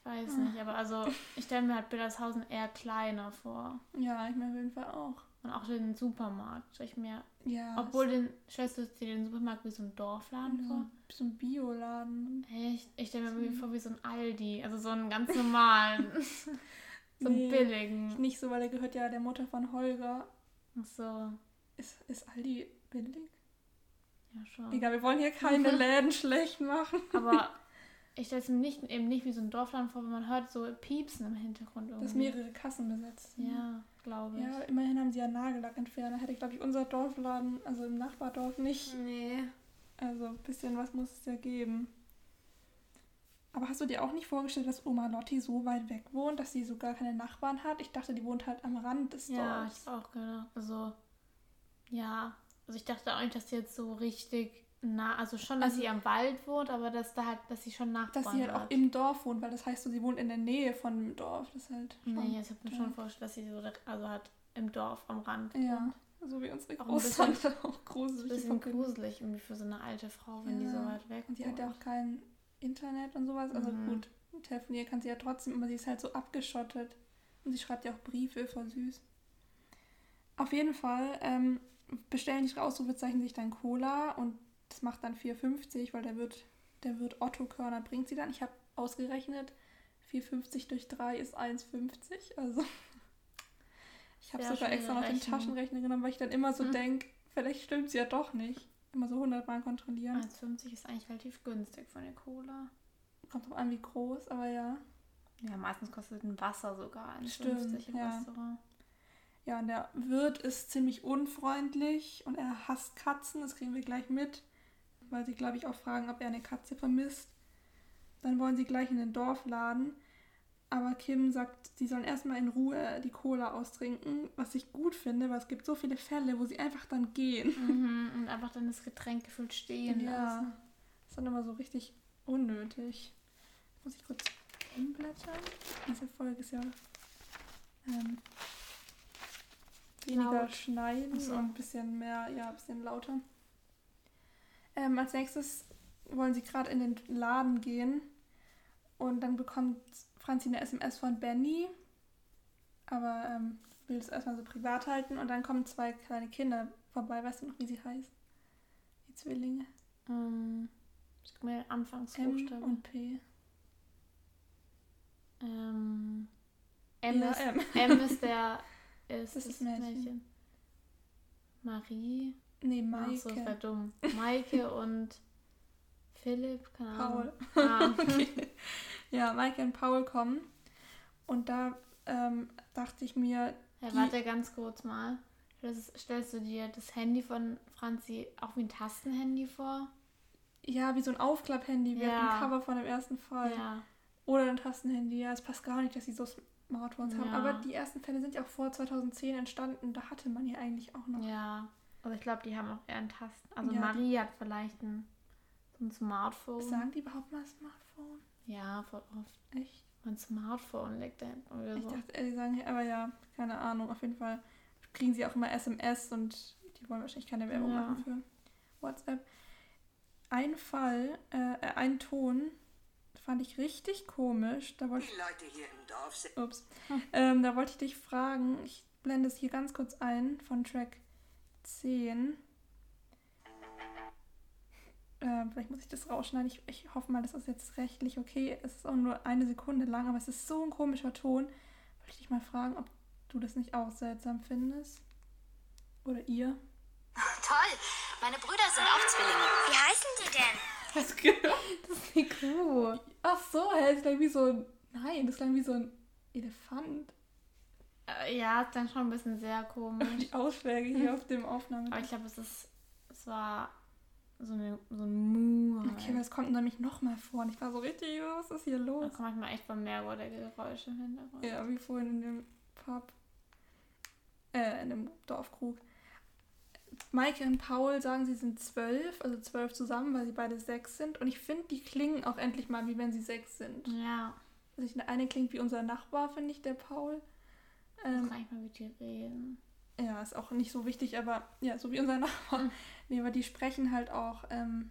Ich weiß
Ah.
nicht, aber also ich stelle mir halt Bildershausen eher kleiner vor.
Ja, ich mir auf jeden Fall auch.
Und auch den Supermarkt. Ich mir,
Ja.
obwohl den, stellst du dir den Supermarkt wie so ein Dorfladen
es-
vor?
ja, so ein Bioladen.
Echt? Ich stelle mir
So.
irgendwie vor wie so ein Aldi. Also so einen ganz normalen. so einen
Nee.
billigen.
Nicht so, weil der gehört ja der Mutter von Holger.
Ach so.
Ist, ist Aldi billig?
Ja, schon.
Egal, wir wollen hier keine Läden schlecht machen.
Aber ich stelle es mir nicht, eben nicht wie so ein Dorfladen vor, wenn man hört so Piepsen im Hintergrund irgendwie.
Dass mehrere Kassen besetzt sind.
Ja, glaube ich.
Ja, immerhin haben sie ja Nagellackentferner. Hätte, glaube ich, unser Dorfladen, also im Nachbardorf nicht.
Nee.
Also ein bisschen was muss es ja geben. Aber hast du dir auch nicht vorgestellt, dass Oma Lotti so weit weg wohnt, dass sie so gar keine Nachbarn hat? Ich dachte, die wohnt halt am Rand des
Ja,
Dorfs.
ich auch gedacht. Also, ja. Also ich dachte auch nicht, dass sie jetzt so richtig nah, also schon, dass
Also-
sie am Wald wohnt, aber dass da halt, dass sie schon Nachbarn
Dass sie halt auch
hat.
im Dorf wohnt, weil das heißt so, sie wohnt in der Nähe von dem Dorf. Das ist halt
Nee, ich habe mir
ja.
schon vorgestellt, dass sie so, also halt im Dorf am Rand
Ja,
wohnt.
so wie unsere
Auch ein bisschen-
Großtante auch
Ein
gruselig.
bisschen
Die
gruselig irgendwie für so eine alte Frau, wenn die so
Ja,
weit weg
Und die hat ja auch kein Internet und sowas. Also
Mhm.
gut, telefonieren kann sie ja trotzdem, aber sie ist halt so abgeschottet. Und sie schreibt ja auch Briefe, voll süß. Auf jeden Fall ähm, bestellen die Ausrufezeichen sich dann Cola und das macht dann 4,50, weil der wird, der wird Otto Körner bringt sie dann. Ich habe ausgerechnet, 4,50 durch 3 ist 1,50. Also ich habe sogar extra noch den. Taschenrechner genommen, weil ich dann immer so
Mhm.
denke, vielleicht stimmt es ja doch nicht. Immer so 100 Mal kontrollieren.
1,50 ist eigentlich relativ günstig von der Cola.
Kommt drauf an, wie groß, aber ja.
Ja, meistens kostet ein Wasser sogar 1,50
Stimmt,
im
ja.
Restaurant.
Ja, und der Wirt ist ziemlich unfreundlich und er hasst Katzen, das kriegen wir gleich mit, weil sie, glaube ich, auch fragen, ob er eine Katze vermisst. Dann wollen sie gleich in den Dorfladen, aber Kim sagt, sie sollen erstmal in Ruhe die Cola austrinken, was ich gut finde, weil es gibt so viele Fälle, wo sie einfach dann gehen.
Mhm, und einfach dann das Getränk gefüllt stehen
Ja,
lassen.
das ist dann immer so richtig unnötig. Muss ich kurz umblättern? Diese Folge ist ja ähm, weniger
Laut.
schneiden
so.
und ein bisschen mehr, ja, ein bisschen lauter. Ähm, als nächstes wollen sie gerade in den Laden gehen und dann bekommt Franzi eine SMS von Benny, aber ähm, will es erstmal so privat halten und dann kommen zwei kleine Kinder vorbei. Weißt du noch, wie sie heißen? Die Zwillinge.
Ähm, sag mir
M
Anfangsbuchstaben.
und P.
Ähm, M,
Ja,
ist,
M.
M ist der ist
Das ist Mädchen.
Marie.
Nee,
Ach
Maike.
so, das wäre dumm. Maike und Philipp, keine Ahnung.
Paul.
Ah,
okay. Ja, Maike und Paul kommen. Und da ähm, dachte ich mir, Die-
warte ganz kurz mal. Stellst, stellst du dir das Handy von Franzi auch wie ein Tastenhandy vor?
Ja, wie so ein Aufklapp-Handy, wie
Ja.
dem Cover von dem ersten Fall.
Ja.
Oder ein Tastenhandy. Ja, es passt gar nicht, dass sie so Smartphones haben.
Ja.
Aber die ersten Fälle sind ja auch vor 2010 entstanden. Da hatte man ja eigentlich auch noch.
Ja. Also ich glaube, die haben auch eher ein Tasten. Also
Ja,
Marie hat vielleicht ein, so ein Smartphone.
Sagen die überhaupt mal Smartphone?
Ja, voll oft.
Echt?
Mein Smartphone liegt da hinten oder
Ich
so.
dachte, äh, die sagen, aber ja, keine Ahnung. Auf jeden Fall kriegen sie auch immer SMS und die wollen wahrscheinlich keine Werbung
Ja.
machen für WhatsApp. Ein Fall, äh, äh, ein Ton fand ich richtig komisch. Da wollte
Die Leute hier im Dorf sind.
ich, ups, ähm, da wollte ich dich fragen. Ich blende es hier ganz kurz ein von Track 10. Ähm, vielleicht muss ich das rausschneiden. Ich, ich hoffe mal, das ist jetzt rechtlich okay. Es ist auch nur eine Sekunde lang, aber es ist so ein komischer Ton. Wollte ich dich mal fragen, ob du das nicht auch seltsam findest? Oder ihr?
Toll, meine Brüder sind auch Zwillinge. Wie heißen die denn?
Gehört?
Das ist die Kuh.
Ach so, hä, das klang wie so ein. Nein, das klang wie so ein Elefant.
Äh, Ja, ist dann schon ein bisschen sehr komisch.
Die Ausschläge hier auf dem Aufnahme.
Aber ich glaube, es ist. Es war so, eine, so ein Mu. Halt.
Okay, aber es kommt nämlich nochmal vor. Und ich war so richtig, was ist hier
Da
los?
kommt manchmal echt bemerkbare Geräusche im Hintergrund.
Ja, wie vorhin in dem Pub. Äh, in dem Dorfkrug. Maike und Paul sagen, sie sind zwölf, also zwölf zusammen, weil sie beide sechs sind. Und ich finde, die klingen auch endlich mal, wie wenn sie sechs sind.
Ja,
Also ich, der eine klingt wie unser Nachbar, finde ich, der Paul.
Ähm, kann ich mal mit dir reden.
ja, ist auch nicht so wichtig, aber ja, so wie unser Nachbar.
Mhm.
Nee, aber die sprechen halt auch, ähm,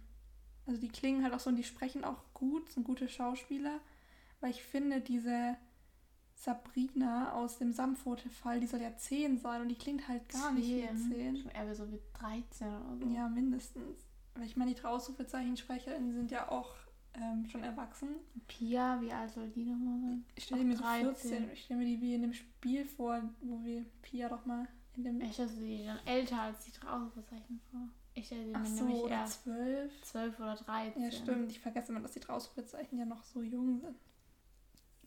also die klingen halt auch so und die sprechen auch gut, sind gute Schauspieler. Weil ich finde, diese Sabrina aus dem Samfote-Fall, die soll ja 10 sein und die klingt halt gar nicht wie
Zehn.
10.
Schon eher so wie 13 oder so.
Ja, mindestens. Weil ich meine, die drei Ausrufezeichensprecherinnen sind ja auch ähm, schon erwachsen.
Pia, wie alt soll die nochmal sein?
Ich stelle mir so
13.
14, ich stelle mir die wie in dem Spiel vor, wo wir Pia doch mal in dem...
Ich stelle die dann älter als die Ausrufezeichen vor. Ich stelle sie mir
so,
nämlich
oder
eher
12.
12 oder 13.
Ja, stimmt. Ich vergesse immer, dass die Ausrufezeichen ja noch so jung sind.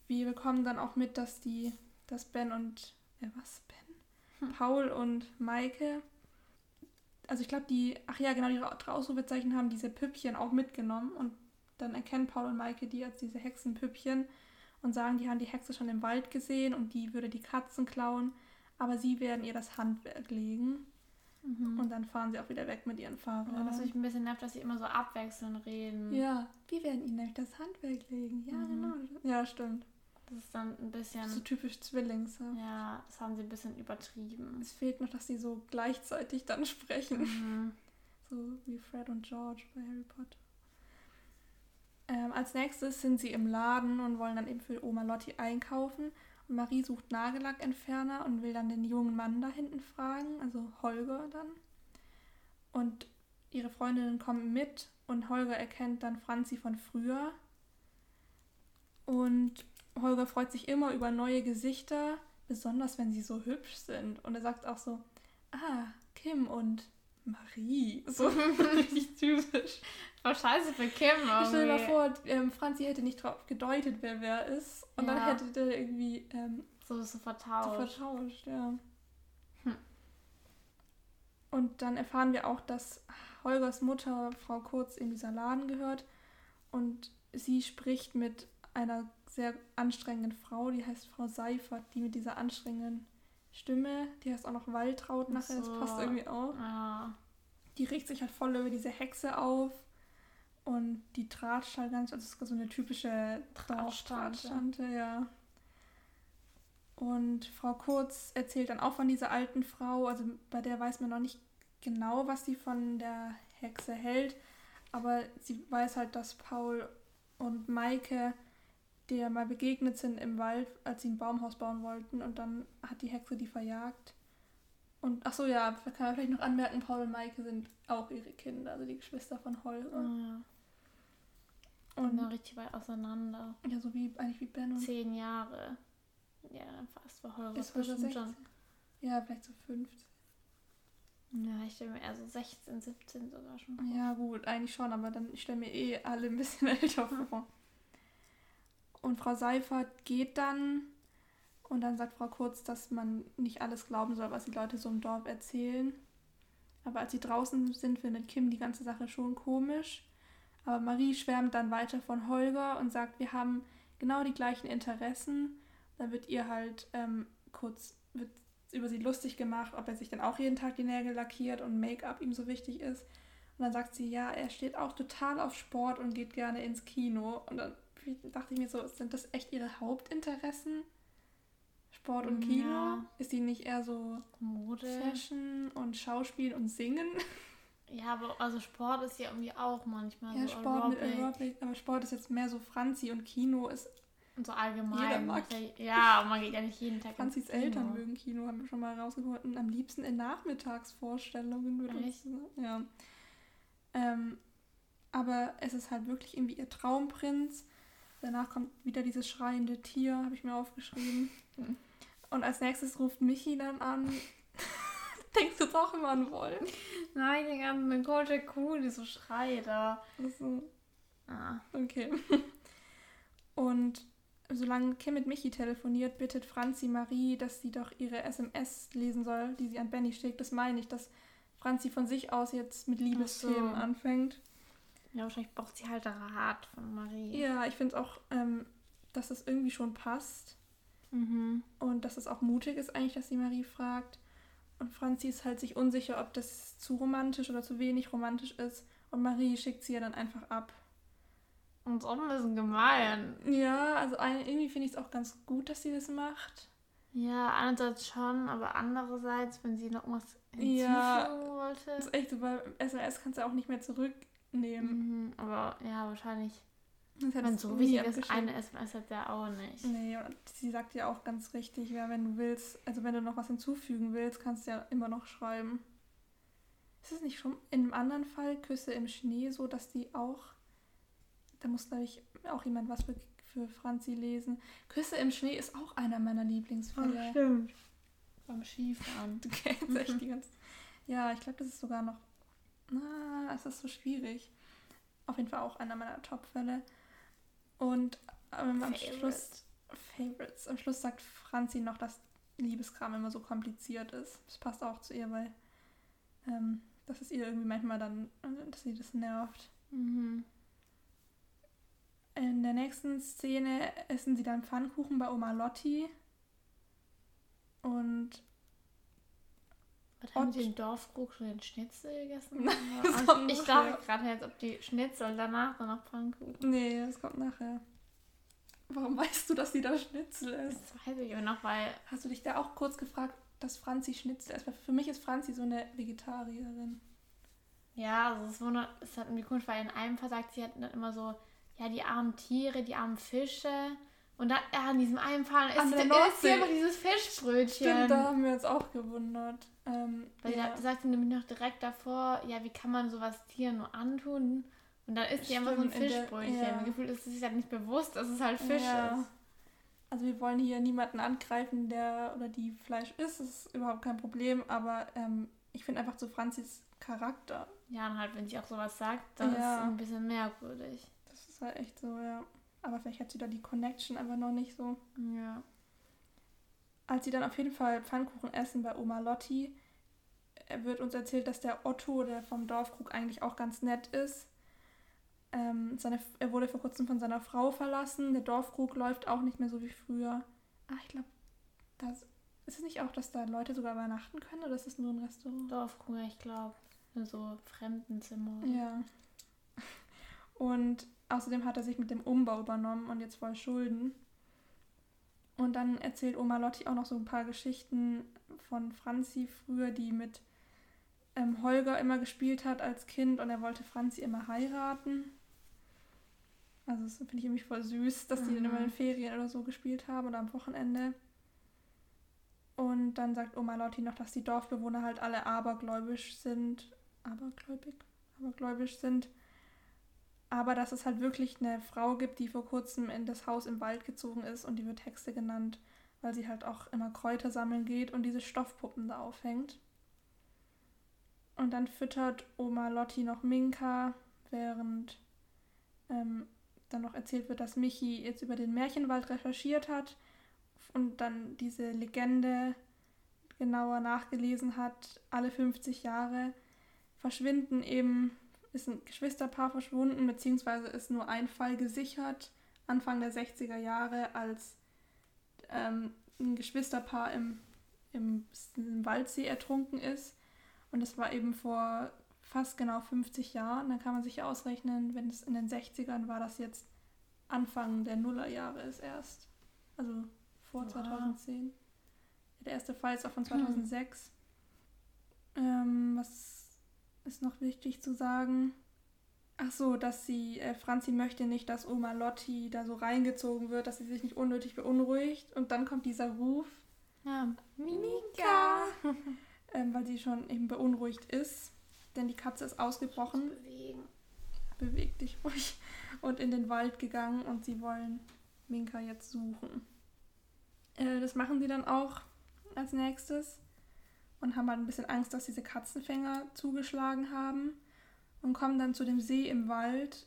Wir bekommen dann auch mit, dass die, dass Ben und, äh, was, Ben?
Hm.
Paul und Maike, also ich glaube, die, ach ja, genau, die Ausrufezeichen haben diese Püppchen auch mitgenommen und dann erkennen Paul und Maike die als diese Hexenpüppchen und sagen, die haben die Hexe schon im Wald gesehen und die würde die Katzen klauen, aber sie werden ihr das Handwerk legen
Mhm.
und dann fahren sie auch wieder weg mit ihren Fahrrädern.
Was mich ein bisschen nervt, dass sie immer so abwechselnd reden.
Ja, wir werden ihnen nämlich das Handwerk legen. Ja,
Mhm.
genau. Ja, stimmt.
Das ist dann ein bisschen.
So typisch Zwillings. Ja.
Ja, das haben sie ein bisschen übertrieben.
Es fehlt noch, dass sie so gleichzeitig dann sprechen.
Mhm.
So wie Fred und George bei Harry Potter. Ähm, als nächstes sind sie im Laden und wollen dann eben für Oma Lotti einkaufen. Und Marie sucht Nagellackentferner und will dann den jungen Mann da hinten fragen, also Holger dann. Und ihre Freundinnen kommen mit und Holger erkennt dann Franzi von früher. Und Holger freut sich immer über neue Gesichter, besonders wenn sie so hübsch sind. Und er sagt auch so, ah, Kim und Marie. So richtig typisch.
Voll scheiße für Kim irgendwie.
Ich stell dir mal vor, ähm, Franzi hätte nicht drauf gedeutet, wer wer ist. Und dann
Ja.
hätte der irgendwie ähm,
So, so
so
vertauscht.
vertauscht, ja.
Hm.
Und dann erfahren wir auch, dass Holgers Mutter, Frau Kurz, in dieser Laden gehört. Und sie spricht mit einer sehr anstrengenden Frau, die heißt Frau Seifert, die mit dieser anstrengenden Stimme, die heißt auch noch Waltraud
Ach
nachher, das
so.
passt irgendwie auch.
Ja.
Die regt sich halt voll über diese Hexe auf und die tratscht halt ganz, also es ist so eine typische.
Tratschtante,
ja. Und Frau Kurz erzählt dann auch von dieser alten Frau, also bei der weiß man noch nicht genau, was sie von der Hexe hält, aber sie weiß halt, dass Paul und Maike der mal begegnet sind im Wald, als sie ein Baumhaus bauen wollten und dann hat die Hexe die verjagt. Und ach so, ja, kann man vielleicht noch anmerken, Paul und Maike sind auch ihre Kinder, also die Geschwister von Holger.
ja.
Und
dann richtig weit auseinander.
ja, so wie eigentlich wie Ben und
Zehn Jahre. Ja, dann fast war Holger
ist
bestimmt
16.
schon.
Ja, vielleicht so 15.
Ja, ich stelle mir eher so 16, 17 sogar schon vor.
Ja, gut, eigentlich schon, aber dann ich stelle mir eh alle ein bisschen älter vor. Und Frau Seifert geht dann Und dann sagt Frau Kurz, dass man nicht alles glauben soll, was die Leute so im Dorf erzählen. Aber als sie draußen sind, findet Kim die ganze Sache schon komisch. Aber Marie schwärmt dann weiter von Holger und sagt, wir haben genau die gleichen Interessen. Dann wird ihr halt ähm, kurz wird über sie lustig gemacht, ob er sich dann auch jeden Tag die Nägel lackiert und Make-up ihm so wichtig ist. Und dann sagt sie, ja, er steht auch total auf Sport und geht gerne ins Kino. Und dann dachte ich mir so, sind das echt ihre Hauptinteressen? Sport und Kino? Ja. Ist die nicht eher so Mode, Fashion und Schauspiel und Singen?
Ja, aber also Sport ist ja irgendwie auch manchmal
ja,
so
Sport Aerobic. mit Aerobic, aber Sport ist jetzt mehr so Franzi und Kino ist
und so allgemein. Jeder mag. Ja, man geht ja nicht jeden Tag
Franzis Eltern mögen Kino, haben wir schon mal rausgeholt. Und am liebsten in Nachmittagsvorstellungen wird uns, Ja. Ähm, aber es ist halt wirklich irgendwie ihr Traumprinz. Danach kommt wieder dieses schreiende Tier, habe ich mir aufgeschrieben. Hm. Und als nächstes ruft Michi dann an. Denkst du jetzt auch immer an Wollen?
Nein, ich denke an eine golde Kuh, die so schreit da. Also,
ah. Okay. Und solange Kim mit Michi telefoniert, bittet Franzi Marie, dass sie doch ihre SMS lesen soll, die sie an Benny schickt. Das meine ich, dass Franzi von sich aus jetzt mit Liebesthemen so. anfängt.
Ja, wahrscheinlich braucht sie halt Rat von Marie.
Ja, ich finde es auch, ähm, dass das irgendwie schon passt. Mhm. Und dass es auch mutig ist eigentlich, dass sie Marie fragt. Und Franzi ist halt sich unsicher, ob das zu romantisch oder zu wenig romantisch ist. Und Marie schickt sie ja dann einfach ab.
Und so ein bisschen gemein.
Ja, also irgendwie finde ich es auch ganz gut, dass sie das macht.
Ja, einerseits schon, aber andererseits, wenn sie noch was hinzufügen ja, wollte.
Das ist echt so, bei SMS kannst du auch nicht mehr zurücknehmen.
Mhm, aber ja, wahrscheinlich. Wenn so wichtig ist, eine SMS hat der auch nicht.
Nee, und sie sagt ja auch ganz richtig, ja, wenn du willst, also wenn du noch was hinzufügen willst, kannst du ja immer noch schreiben. Ist es nicht schon in einem anderen Fall, Küsse im Schnee, so, dass die auch da muss, glaube ich, auch jemand was für, für Franzi lesen. Küsse im Schnee ist auch einer meiner Lieblingsfälle.
Oh, stimmt. Beim Skifahren.
Du kennst echt die ganze. Ja, ich glaube, das ist sogar noch. Na, es ist so schwierig. Auf jeden Fall auch einer meiner Top-Fälle. Und ähm, am Schluss. Favorites. Am Schluss sagt Franzi noch, dass Liebeskram immer so kompliziert ist. Das passt auch zu ihr, weil ähm, das ist ihr irgendwie manchmal dann, dass sie das nervt. Mhm. In der nächsten Szene essen sie dann Pfannkuchen bei Oma Lotti. Und.
Was haben sie im Dorfkrug schon den Schnitzel gegessen? also ich dachte gerade jetzt, ob die Schnitzel danach dann noch Pfannkuchen.
Nee, das kommt nachher. Warum weißt du, dass sie da Schnitzel ist?
Das weiß ich immer noch, weil.
Hast du dich da auch kurz gefragt, dass Franzi Schnitzel ist? Für mich ist Franzi so eine Vegetarierin.
Ja, also es, wundert, es hat irgendwie komisch, weil in einem Fall sagt sie hat dann immer so, ja, die armen Tiere, die armen Fische. Und dann ja, an diesem einen Fall ist, ist hier einfach dieses Fischbrötchen.
Stimmt, da haben wir uns auch gewundert. Ähm,
Weil ja. da sagt sie nämlich noch direkt davor, ja, wie kann man sowas Tieren nur antun? Und dann isst sie einfach so ein Fischbrötchen. Der, ja. Gefühl ist es sich halt nicht bewusst, dass es halt Fisch ja. ist.
Also wir wollen hier niemanden angreifen, der oder die Fleisch isst. Das ist überhaupt kein Problem. Aber ähm, ich finde einfach so Franzis Charakter.
Ja, und halt, wenn sie auch sowas sagt, dann ja. ist es ein bisschen merkwürdig
ist halt echt so, ja. Aber vielleicht hat sie da die Connection einfach noch nicht so.
Ja.
Als sie dann auf jeden Fall Pfannkuchen essen bei Oma Lotti, wird uns erzählt, dass der Otto, der vom Dorfkrug, eigentlich auch ganz nett ist. Ähm, seine, er wurde vor kurzem von seiner Frau verlassen. Der Dorfkrug läuft auch nicht mehr so wie früher. Ach, ich glaube, das ist es nicht auch, dass da Leute sogar übernachten können oder ist es nur ein Restaurant?
Dorfkrug, ich glaube. So Fremdenzimmer.
Ja. Und Außerdem hat er sich mit dem Umbau übernommen und jetzt voll Schulden. Und dann erzählt Oma Lotti auch noch so ein paar Geschichten von Franzi früher, die mit ähm, Holger immer gespielt hat als Kind und er wollte Franzi immer heiraten. Also das finde ich irgendwie voll süß, dass die dann immer in mhm. Ferien oder so gespielt haben oder am Wochenende. Und dann sagt Oma Lotti noch, dass die Dorfbewohner halt alle abergläubisch sind. Abergläubig? Abergläubisch sind aber dass es halt wirklich eine Frau gibt, die vor kurzem in das Haus im Wald gezogen ist und die wird Hexe genannt, weil sie halt auch immer Kräuter sammeln geht und diese Stoffpuppen da aufhängt. Und dann füttert Oma Lotti noch Minka, während ähm, dann noch erzählt wird, dass Michi jetzt über den Märchenwald recherchiert hat, und dann diese Legende genauer nachgelesen hat, alle 50 Jahre verschwinden eben, ist ein Geschwisterpaar verschwunden, beziehungsweise ist nur ein Fall gesichert, Anfang der 60er Jahre, als ähm, ein Geschwisterpaar im, im, im Waldsee ertrunken ist. Und das war eben vor fast genau 50 Jahren. Dann kann man sich ausrechnen, wenn es in den 60ern war, das jetzt Anfang der Nullerjahre ist erst. Also vor wow. 2010. Der erste Fall ist auch von 2006. Hm. Ähm, was ist noch wichtig zu sagen? Ach so, dass sie, äh, Franzi möchte nicht, dass Oma Lotti da so reingezogen wird, dass sie sich nicht unnötig beunruhigt. Und dann kommt dieser Ruf. Ja, Mimika! ähm, weil sie schon eben beunruhigt ist. Denn die Katze ist ausgebrochen. Bewegen. Beweg dich ruhig. Und in den Wald gegangen und sie wollen Minka jetzt suchen. Äh, das machen sie dann auch als nächstes und haben halt ein bisschen Angst, dass diese Katzenfänger zugeschlagen haben und kommen dann zu dem See im Wald,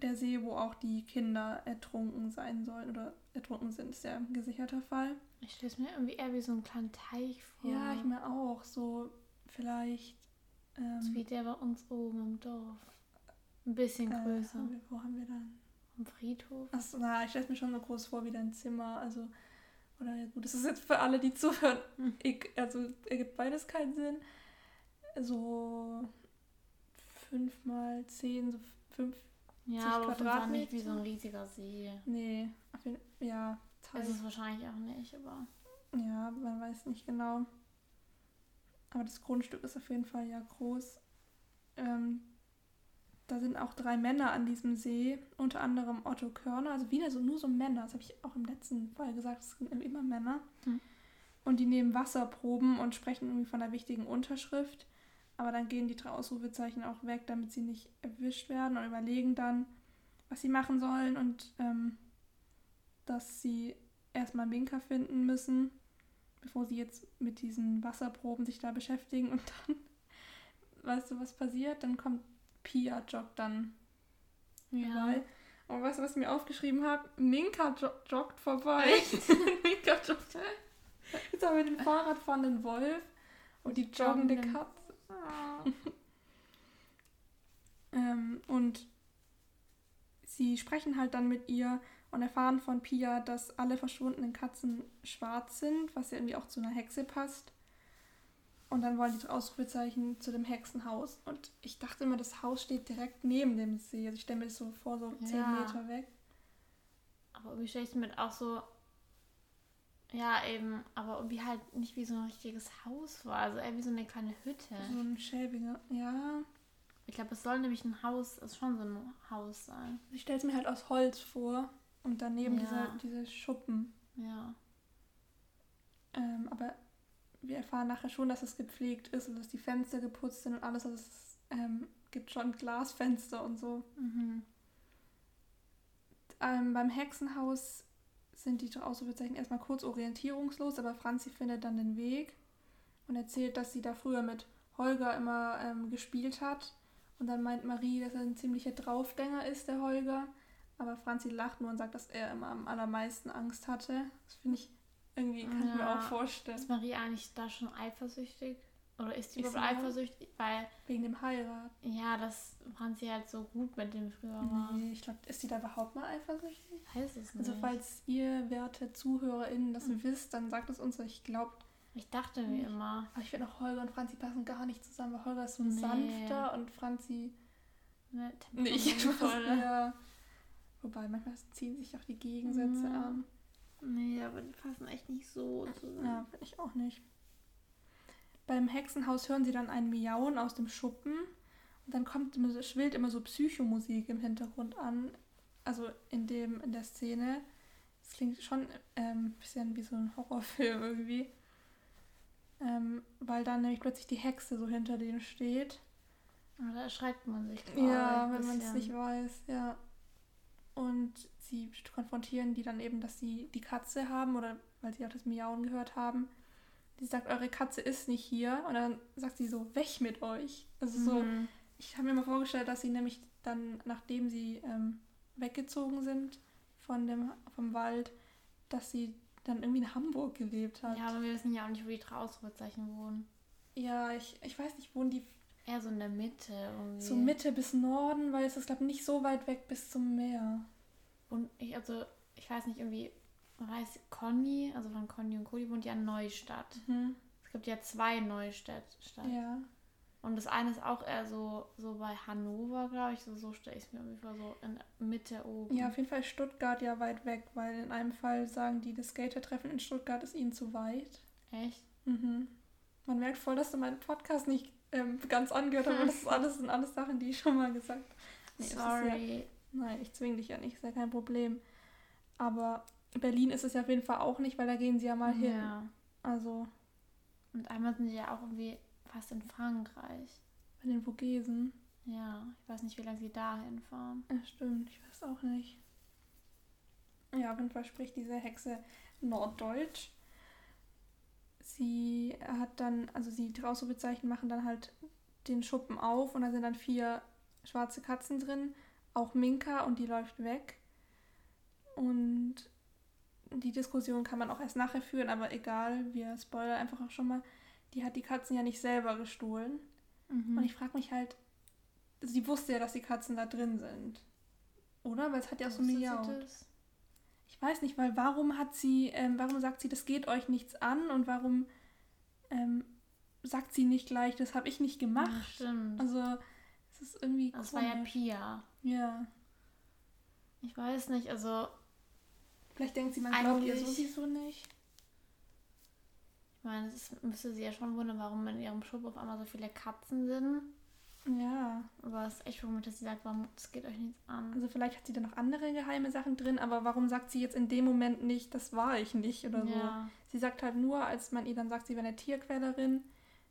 der See, wo auch die Kinder ertrunken sein sollen oder ertrunken sind, ist ja ein gesicherter Fall.
Ich stelle es mir irgendwie eher wie so ein kleiner Teich vor.
Ja, ich mir auch. So vielleicht.
Ähm, so wie der bei uns oben im Dorf. Ein bisschen äh, größer.
Haben wir, wo haben wir dann?
Am Friedhof?
Achso, na, ich stelle es mir schon so groß vor wie dein Zimmer. Also, oder ja gut, das ist jetzt für alle, die zuhören. Hm. Ich, also, ergibt beides keinen Sinn. So fünf mal zehn, so fünf
ja, aber Quadratmeter. nicht wie so ein riesiger See.
Nee, ja.
Teil. Ist es wahrscheinlich auch nicht, aber.
Ja, man weiß nicht genau. Aber das Grundstück ist auf jeden Fall ja groß. Ähm, da sind auch drei Männer an diesem See, unter anderem Otto Körner, also wieder so nur so Männer, das habe ich auch im letzten Fall gesagt, es sind immer Männer. Hm. Und die nehmen Wasserproben und sprechen irgendwie von einer wichtigen Unterschrift. Aber dann gehen die drei Ausrufezeichen auch weg, damit sie nicht erwischt werden und überlegen dann, was sie machen sollen und ähm, dass sie erstmal Minka finden müssen, bevor sie jetzt mit diesen Wasserproben sich da beschäftigen und dann, weißt du, was passiert? Dann kommt Pia joggt dann ja. Und weißt du, was ich mir aufgeschrieben habe? Minka jo joggt vorbei. Minka joggt. Jetzt haben wir den Fahrradfahrenden Wolf und die joggende Katze. ähm, und sie sprechen halt dann mit ihr und erfahren von Pia, dass alle verschwundenen Katzen schwarz sind, was ja irgendwie auch zu einer Hexe passt. Und dann wollen die Ausrufezeichen zu dem Hexenhaus. Und ich dachte immer, das Haus steht direkt neben dem See. Also ich stelle mir das so vor, so zehn ja. Meter weg.
Aber irgendwie stelle ich mir auch so ja, eben, aber irgendwie halt nicht wie so ein richtiges Haus war, also eher wie so eine kleine Hütte.
So ein schäbiger, ja.
Ich glaube, es soll nämlich ein Haus, es ist schon so ein Haus sein.
Ich stelle es mir halt aus Holz vor und daneben ja. diese, diese Schuppen.
Ja.
Ähm, aber wir erfahren nachher schon, dass es gepflegt ist und dass die Fenster geputzt sind und alles. Also es ähm, gibt schon Glasfenster und so.
Mhm.
Ähm, beim Hexenhaus sind die Ausrufezeichen erstmal kurz orientierungslos, aber Franzi findet dann den Weg und erzählt, dass sie da früher mit Holger immer ähm, gespielt hat. Und dann meint Marie, dass er ein ziemlicher Draufgänger ist, der Holger. Aber Franzi lacht nur und sagt, dass er immer am allermeisten Angst hatte. Das finde ich irgendwie, kann ja. ich mir auch vorstellen.
Ist Marie eigentlich da schon eifersüchtig? Oder ist sie überhaupt eifersüchtig? Weil,
wegen dem Heirat.
Ja, dass Franzi halt so gut mit dem früher war.
Nee, ich glaube, ist sie da überhaupt mal eifersüchtig?
Weiß es
also, nicht. Also falls ihr, werte ZuhörerInnen, das mhm. wisst, dann sagt es uns. Ich glaube...
Ich dachte wie immer.
Aber ich finde auch Holger und Franzi passen gar nicht zusammen, weil Holger ist so ein nee. sanfter und Franzi...
Ne,
nicht. Ja. Wobei, manchmal ziehen sich auch die Gegensätze mhm. an.
Nee, aber die passen echt nicht so zusammen.
Ja, finde ich auch nicht. Beim Hexenhaus hören sie dann ein Miauen aus dem Schuppen und dann kommt schwillt immer so Psychomusik im Hintergrund an, also in dem in der Szene. Es klingt schon ein ähm, bisschen wie so ein Horrorfilm irgendwie, ähm, weil dann nämlich plötzlich die Hexe so hinter denen steht.
Da erschreckt man sich.
Ja, wenn man es nicht weiß, ja. Und sie konfrontieren die dann eben, dass sie die Katze haben oder weil sie auch das Miauen gehört haben die sagt, eure Katze ist nicht hier. Und dann sagt sie so, weg mit euch. Also mhm. so, ich habe mir mal vorgestellt, dass sie nämlich dann, nachdem sie ähm, weggezogen sind von dem, vom Wald, dass sie dann irgendwie in Hamburg gelebt hat.
Ja, aber wir wissen ja auch nicht, wo die drei Ausrufezeichen wohnen.
Ja, ich, ich weiß nicht, wohnen die
Eher so in der Mitte irgendwie.
so Mitte bis Norden, weil es ist, glaube ich, nicht so weit weg bis zum Meer.
Und ich, also, ich weiß nicht, irgendwie, weiß Conny, also von Conny und Cody wohnt ja in Neustadt.
Mhm.
Es gibt ja zwei Neustädte.
Ja.
Und das eine ist auch eher so, so bei Hannover, glaube ich. So, so stelle ich es mir irgendwie vor, so in Mitte oben.
Ja, auf jeden Fall Stuttgart ja weit weg, weil in einem Fall sagen die, das Skatertreffen in Stuttgart ist ihnen zu weit.
Echt?
Mhm. Man merkt voll, dass du meinen Podcast nicht ähm, ganz angehört hast, aber das ist alles, sind alles Sachen, die ich schon mal gesagt habe. Nee,
Sorry.
Ja, nein, ich zwinge dich ja nicht, ist ja kein Problem. Aber Berlin ist es ja auf jeden Fall auch nicht, weil da gehen sie ja mal hin.
Ja.
Also
Und einmal sind die ja auch irgendwie fast in Frankreich.
bei den Vogesen.
Ja, ich weiß nicht, wie lange sie dahin fahren.
Ja, stimmt, ich weiß auch nicht. Ja, auf jeden Fall spricht diese Hexe Norddeutsch. Sie hat dann, also sie die Ausrufezeichen machen dann halt den Schuppen auf und da sind dann vier schwarze Katzen drin, auch Minka und die läuft weg. Und die Diskussion kann man auch erst nachher führen, aber egal, wir spoilern einfach auch schon mal. Die hat die Katzen ja nicht selber gestohlen.
Mhm.
Und ich frage mich halt, sie wusste ja, dass die Katzen da drin sind. Oder? Weil es hat ja so
Wusste sie
miaut.
das?
Ich weiß nicht, weil warum hat sie, ähm, warum sagt sie, das geht euch nichts an und warum ähm, sagt sie nicht gleich, das habe ich nicht
Ja,
gemacht.
stimmt.
Also, es ist irgendwie
Das war ja
komisch.
Pia.
Ja.
Ich weiß nicht, also
Vielleicht denkt sie, man glaubt ihr sowieso nicht.
Ich meine, es müsste sie ja schon wundern, warum in ihrem Schub auf einmal so viele Katzen sind.
Ja.
Aber es ist echt komisch, dass sie sagt, warum, das geht euch nichts an.
Also vielleicht hat sie da noch andere geheime Sachen drin, aber warum sagt sie jetzt in dem Moment nicht, das war ich nicht oder so?
ja.
Sie sagt halt nur, als man ihr dann sagt, sie wäre eine Tierquälerin,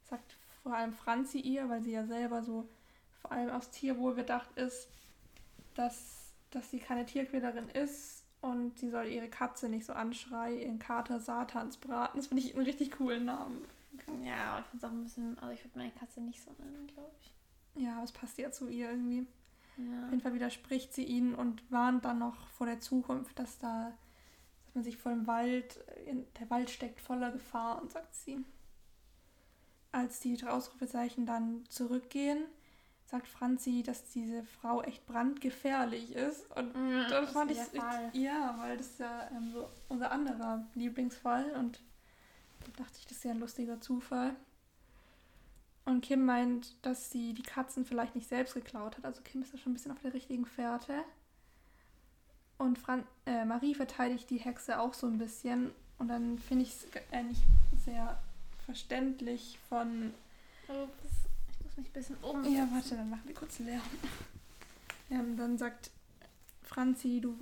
sagt vor allem Franzi ihr, weil sie ja selber so vor allem aufs Tierwohl bedacht ist, dass, dass sie keine Tierquälerin ist und sie soll ihre Katze nicht so anschreien, ihren Kater Satans braten. Das finde ich einen richtig coolen Namen.
Ja, aber ich finde es auch ein bisschen, also ich würde meine Katze nicht so nennen, glaube ich.
Ja, aber es passt ja zu ihr irgendwie.
Ja.
Auf jeden Fall widerspricht sie ihnen und warnt dann noch vor der Zukunft, dass da, dass man sich vor dem Wald, in, der Wald steckt voller Gefahr und sagt sie. Als die Ausrufezeichen dann zurückgehen, sagt Franzi, dass diese Frau echt brandgefährlich ist. Und
Mhm, das
fand ich
Fall.
ja, weil das ist ja ähm, so unser anderer Lieblingsfall und da dachte ich, das ist ja ein lustiger Zufall. Und Kim meint, dass sie die Katzen vielleicht nicht selbst geklaut hat. Also Kim ist da schon ein bisschen auf der richtigen Fährte. Und Fran äh, Marie verteidigt die Hexe auch so ein bisschen. Und dann finde ich es eigentlich sehr verständlich von
Ups, ich muss mich ein bisschen um.
ja, warte, dann machen wir kurz Lärm. Ähm, dann sagt Franzi, du,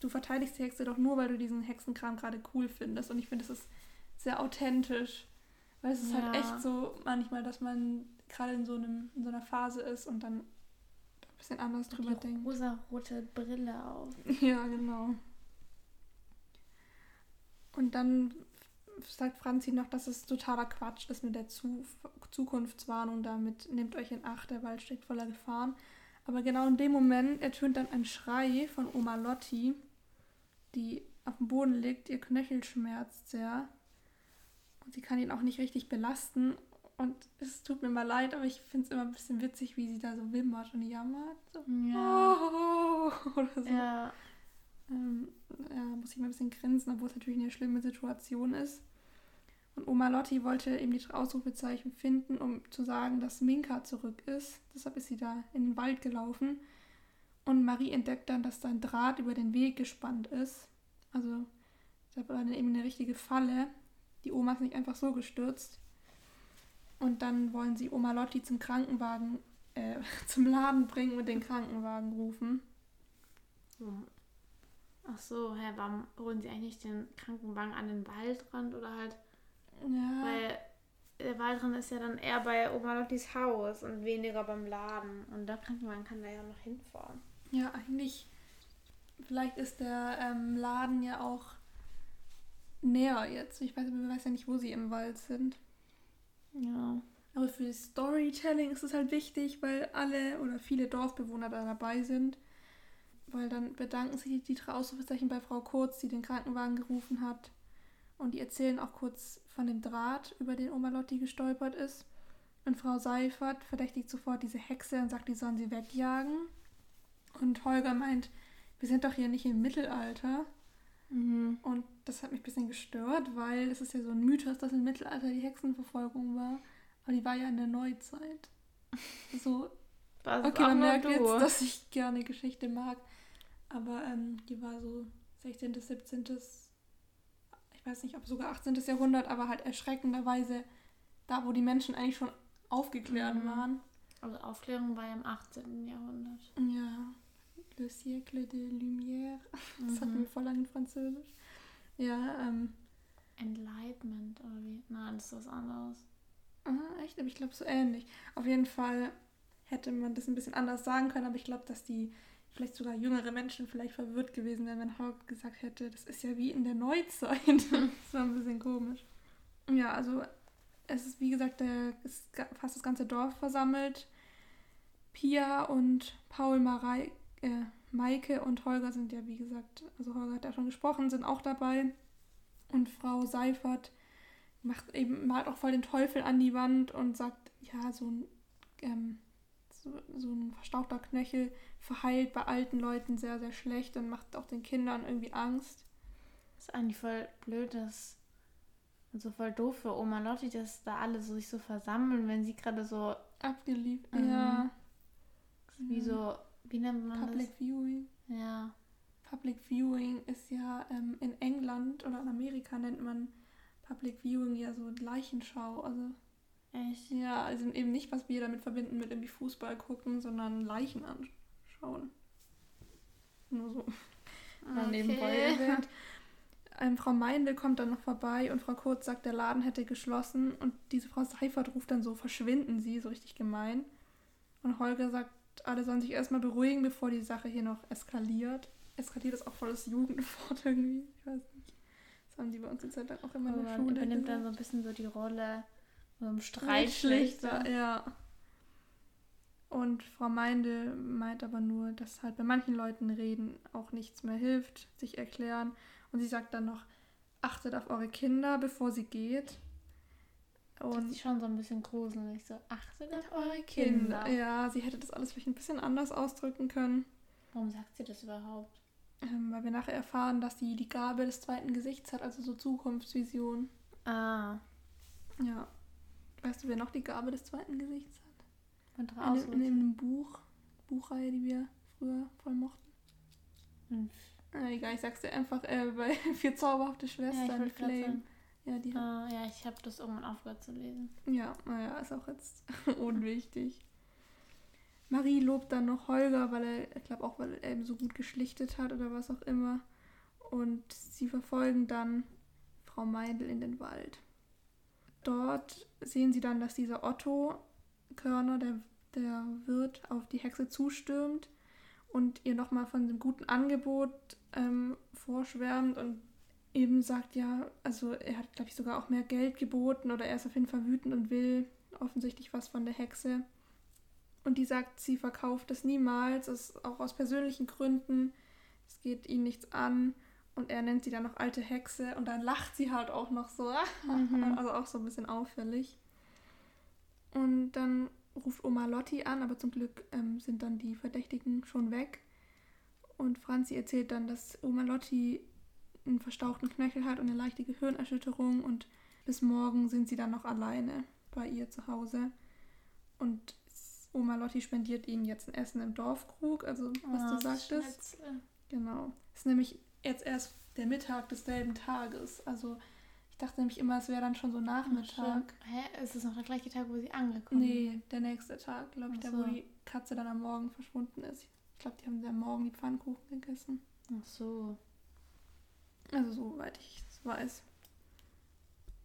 du verteidigst die Hexe doch nur, weil du diesen Hexenkram gerade cool findest. Und ich finde, es ist sehr authentisch. Weil es ist halt
Ja.
echt so manchmal, dass man gerade in so einem, in so einer Phase ist und dann ein bisschen anders drüber
die
denkt.
rosa-rote Brille auf.
Ja, genau. Und dann sagt Franzi noch, dass es totaler Quatsch ist mit der Zu Zukunftswarnung damit. Nehmt euch in Acht, der Wald steckt voller Gefahren. Aber genau in dem Moment ertönt dann ein Schrei von Oma Lotti, die auf dem Boden liegt. Ihr Knöchel schmerzt sehr. Und sie kann ihn auch nicht richtig belasten. Und es tut mir mal leid, aber ich finde es immer ein bisschen witzig, wie sie da so wimmert und jammert. So,
Ja.
oh, oder so.
Ja.
Ähm, ja, muss ich mal ein bisschen grinsen, obwohl es natürlich eine schlimme Situation ist. Und Oma Lotti wollte eben die Ausrufezeichen finden, um zu sagen, dass Minka zurück ist. Deshalb ist sie da in den Wald gelaufen. Und Marie entdeckt dann, dass da ein Draht über den Weg gespannt ist. Also, da war dann eben eine richtige Falle. Die Oma ist nicht einfach so gestürzt. Und dann wollen sie Oma Lotti zum Krankenwagen, äh, zum Laden bringen und den Krankenwagen rufen.
Ach so, hä, warum holen sie eigentlich den Krankenwagen an den Waldrand oder halt,
Ja.
weil der Waldrand ist ja dann eher bei Oma Lottis Haus und weniger beim Laden und der Krankenwagen kann da ja noch hinfahren.
Ja, eigentlich. Vielleicht ist der ähm, Laden ja auch näher jetzt. Ich weiß, man weiß ja nicht, wo sie im Wald sind.
Ja.
Aber für das Storytelling ist es halt wichtig, weil alle oder viele Dorfbewohner da dabei sind. Weil dann bedanken sich die drei Ausrufezeichen bei Frau Kurz, die den Krankenwagen gerufen hat. Und die erzählen auch kurz von dem Draht, über den Oma Lotti gestolpert ist. Und Frau Seifert verdächtigt sofort diese Hexe und sagt, die sollen sie wegjagen. Und Holger meint, wir sind doch hier nicht im Mittelalter. Mhm. Und das hat mich ein bisschen gestört, weil es ist ja so ein Mythos, dass im Mittelalter die Hexenverfolgung war. Aber die war ja in der Neuzeit. So. Das okay, man merkt du. jetzt, dass ich gerne Geschichte mag. Aber ähm, die war so 16., 17., ich weiß nicht, ob sogar 18. Jahrhundert, aber halt erschreckenderweise da, wo die Menschen eigentlich schon aufgeklärt mhm. waren.
Also Aufklärung war ja im 18. Jahrhundert.
Ja. Le siècle de lumière. Das mhm. hatten wir voll lang in Französisch. Ja, ähm.
Enlightenment oder wie? Nein, das ist was anderes.
Aha, echt? Aber ich glaube so ähnlich. Auf jeden Fall hätte man das ein bisschen anders sagen können, aber ich glaube, dass die vielleicht sogar jüngere Menschen vielleicht verwirrt gewesen wären, wenn Haupt gesagt hätte, das ist ja wie in der Neuzeit. das war ein bisschen komisch. Ja, also es ist wie gesagt, der, ist fast das ganze Dorf versammelt. Pia und Paul Marei, äh, Maike und Holger sind ja, wie gesagt, also Holger hat ja schon gesprochen, sind auch dabei. Und Frau Seifert macht eben, malt auch voll den Teufel an die Wand und sagt, ja, so ein, ähm, so, so ein verstauchter Knöchel verheilt bei alten Leuten sehr, sehr schlecht und macht auch den Kindern irgendwie Angst.
Das ist eigentlich voll blöd, dass so voll doof für Oma Lotti, dass da alle so sich so versammeln, wenn sie gerade so
abgeliebt. Ähm, ja.
Wie so wie nennt man
Public das? Viewing.
Ja.
Public Viewing ist ja ähm, in England oder in Amerika nennt man Public Viewing ja so Leichenschau. Also
Echt?
Ja, also eben nicht, was wir damit verbinden mit irgendwie Fußball gucken, sondern Leichen anschauen. Nur so. Okay. Nebenbei erwähnt. Ähm, Frau Meindl kommt dann noch vorbei und Frau Kurz sagt, der Laden hätte geschlossen und diese Frau Seifert ruft dann so, verschwinden Sie, so richtig gemein. Und Holger sagt, alle sollen sich erstmal beruhigen, bevor die Sache hier noch eskaliert. Eskaliert ist auch voll das Jugendwort irgendwie. Ich weiß nicht. Das haben die bei uns in Zeit lang auch immer in der Schule.
übernimmt dann so ein bisschen so die Rolle so einem Streitschlichter.
Ja. Und Frau Meindl meint aber nur, dass halt bei manchen Leuten reden auch nichts mehr hilft, sich erklären. Und sie sagt dann noch, achtet auf eure Kinder, bevor sie geht.
Und das ist schon so ein bisschen gruselig. So, achtet auf eure Kinder.
Kinder. Ja, sie hätte das alles vielleicht ein bisschen anders ausdrücken können.
Warum sagt sie das überhaupt?
Ähm, weil wir nachher erfahren, dass sie die Gabe des zweiten Gesichts hat, also so Zukunftsvision.
Ah.
Ja. Weißt du, wer noch die Gabe des zweiten Gesichts hat? Eine, in, in einem Buch, Buchreihe, die wir früher voll mochten. Hm. Ah, egal, ich sag's dir einfach äh, bei Vier zauberhafte Schwestern ja, Flame.
Ja, die uh, ja, ich habe das irgendwann aufgehört zu lesen.
Ja, naja, ist auch jetzt unwichtig. Marie lobt dann noch Holger, weil er, ich glaube auch, weil er eben so gut geschlichtet hat oder was auch immer. Und sie verfolgen dann Frau Meindl in den Wald. Dort sehen sie dann, dass dieser Otto Körner, der, der Wirt, auf die Hexe zustürmt und ihr nochmal von dem guten Angebot ähm, vorschwärmt und eben sagt, ja, also er hat, glaube ich, sogar auch mehr Geld geboten oder er ist auf jeden Fall wütend und will offensichtlich was von der Hexe. Und die sagt, sie verkauft es niemals, ist auch aus persönlichen Gründen, es geht ihn nichts an. Und er nennt sie dann noch alte Hexe und dann lacht sie halt auch noch so. Mhm. Also auch so ein bisschen auffällig. Und dann ruft Oma Lotti an, aber zum Glück ähm, sind dann die Verdächtigen schon weg. Und Franzi erzählt dann, dass Oma Lotti einen verstauchten Knöchel hat und eine leichte Gehirnerschütterung und bis morgen sind sie dann noch alleine bei ihr zu Hause. Und Oma Lotti spendiert ihnen jetzt ein Essen im Dorfkrug, also was oh, du sagtest. Schnitzel. Genau. Es ist nämlich jetzt erst der Mittag desselben Tages. Also ich dachte nämlich immer, es wäre dann schon so Nachmittag.
Ach, Hä? Ist es noch der gleiche Tag, wo sie angekommen
Nee, der nächste Tag, glaube ich, Ach da wo die Katze dann am Morgen verschwunden ist. Ich glaube, die haben am Morgen die Pfannkuchen gegessen.
Ach so.
Also soweit ich es weiß.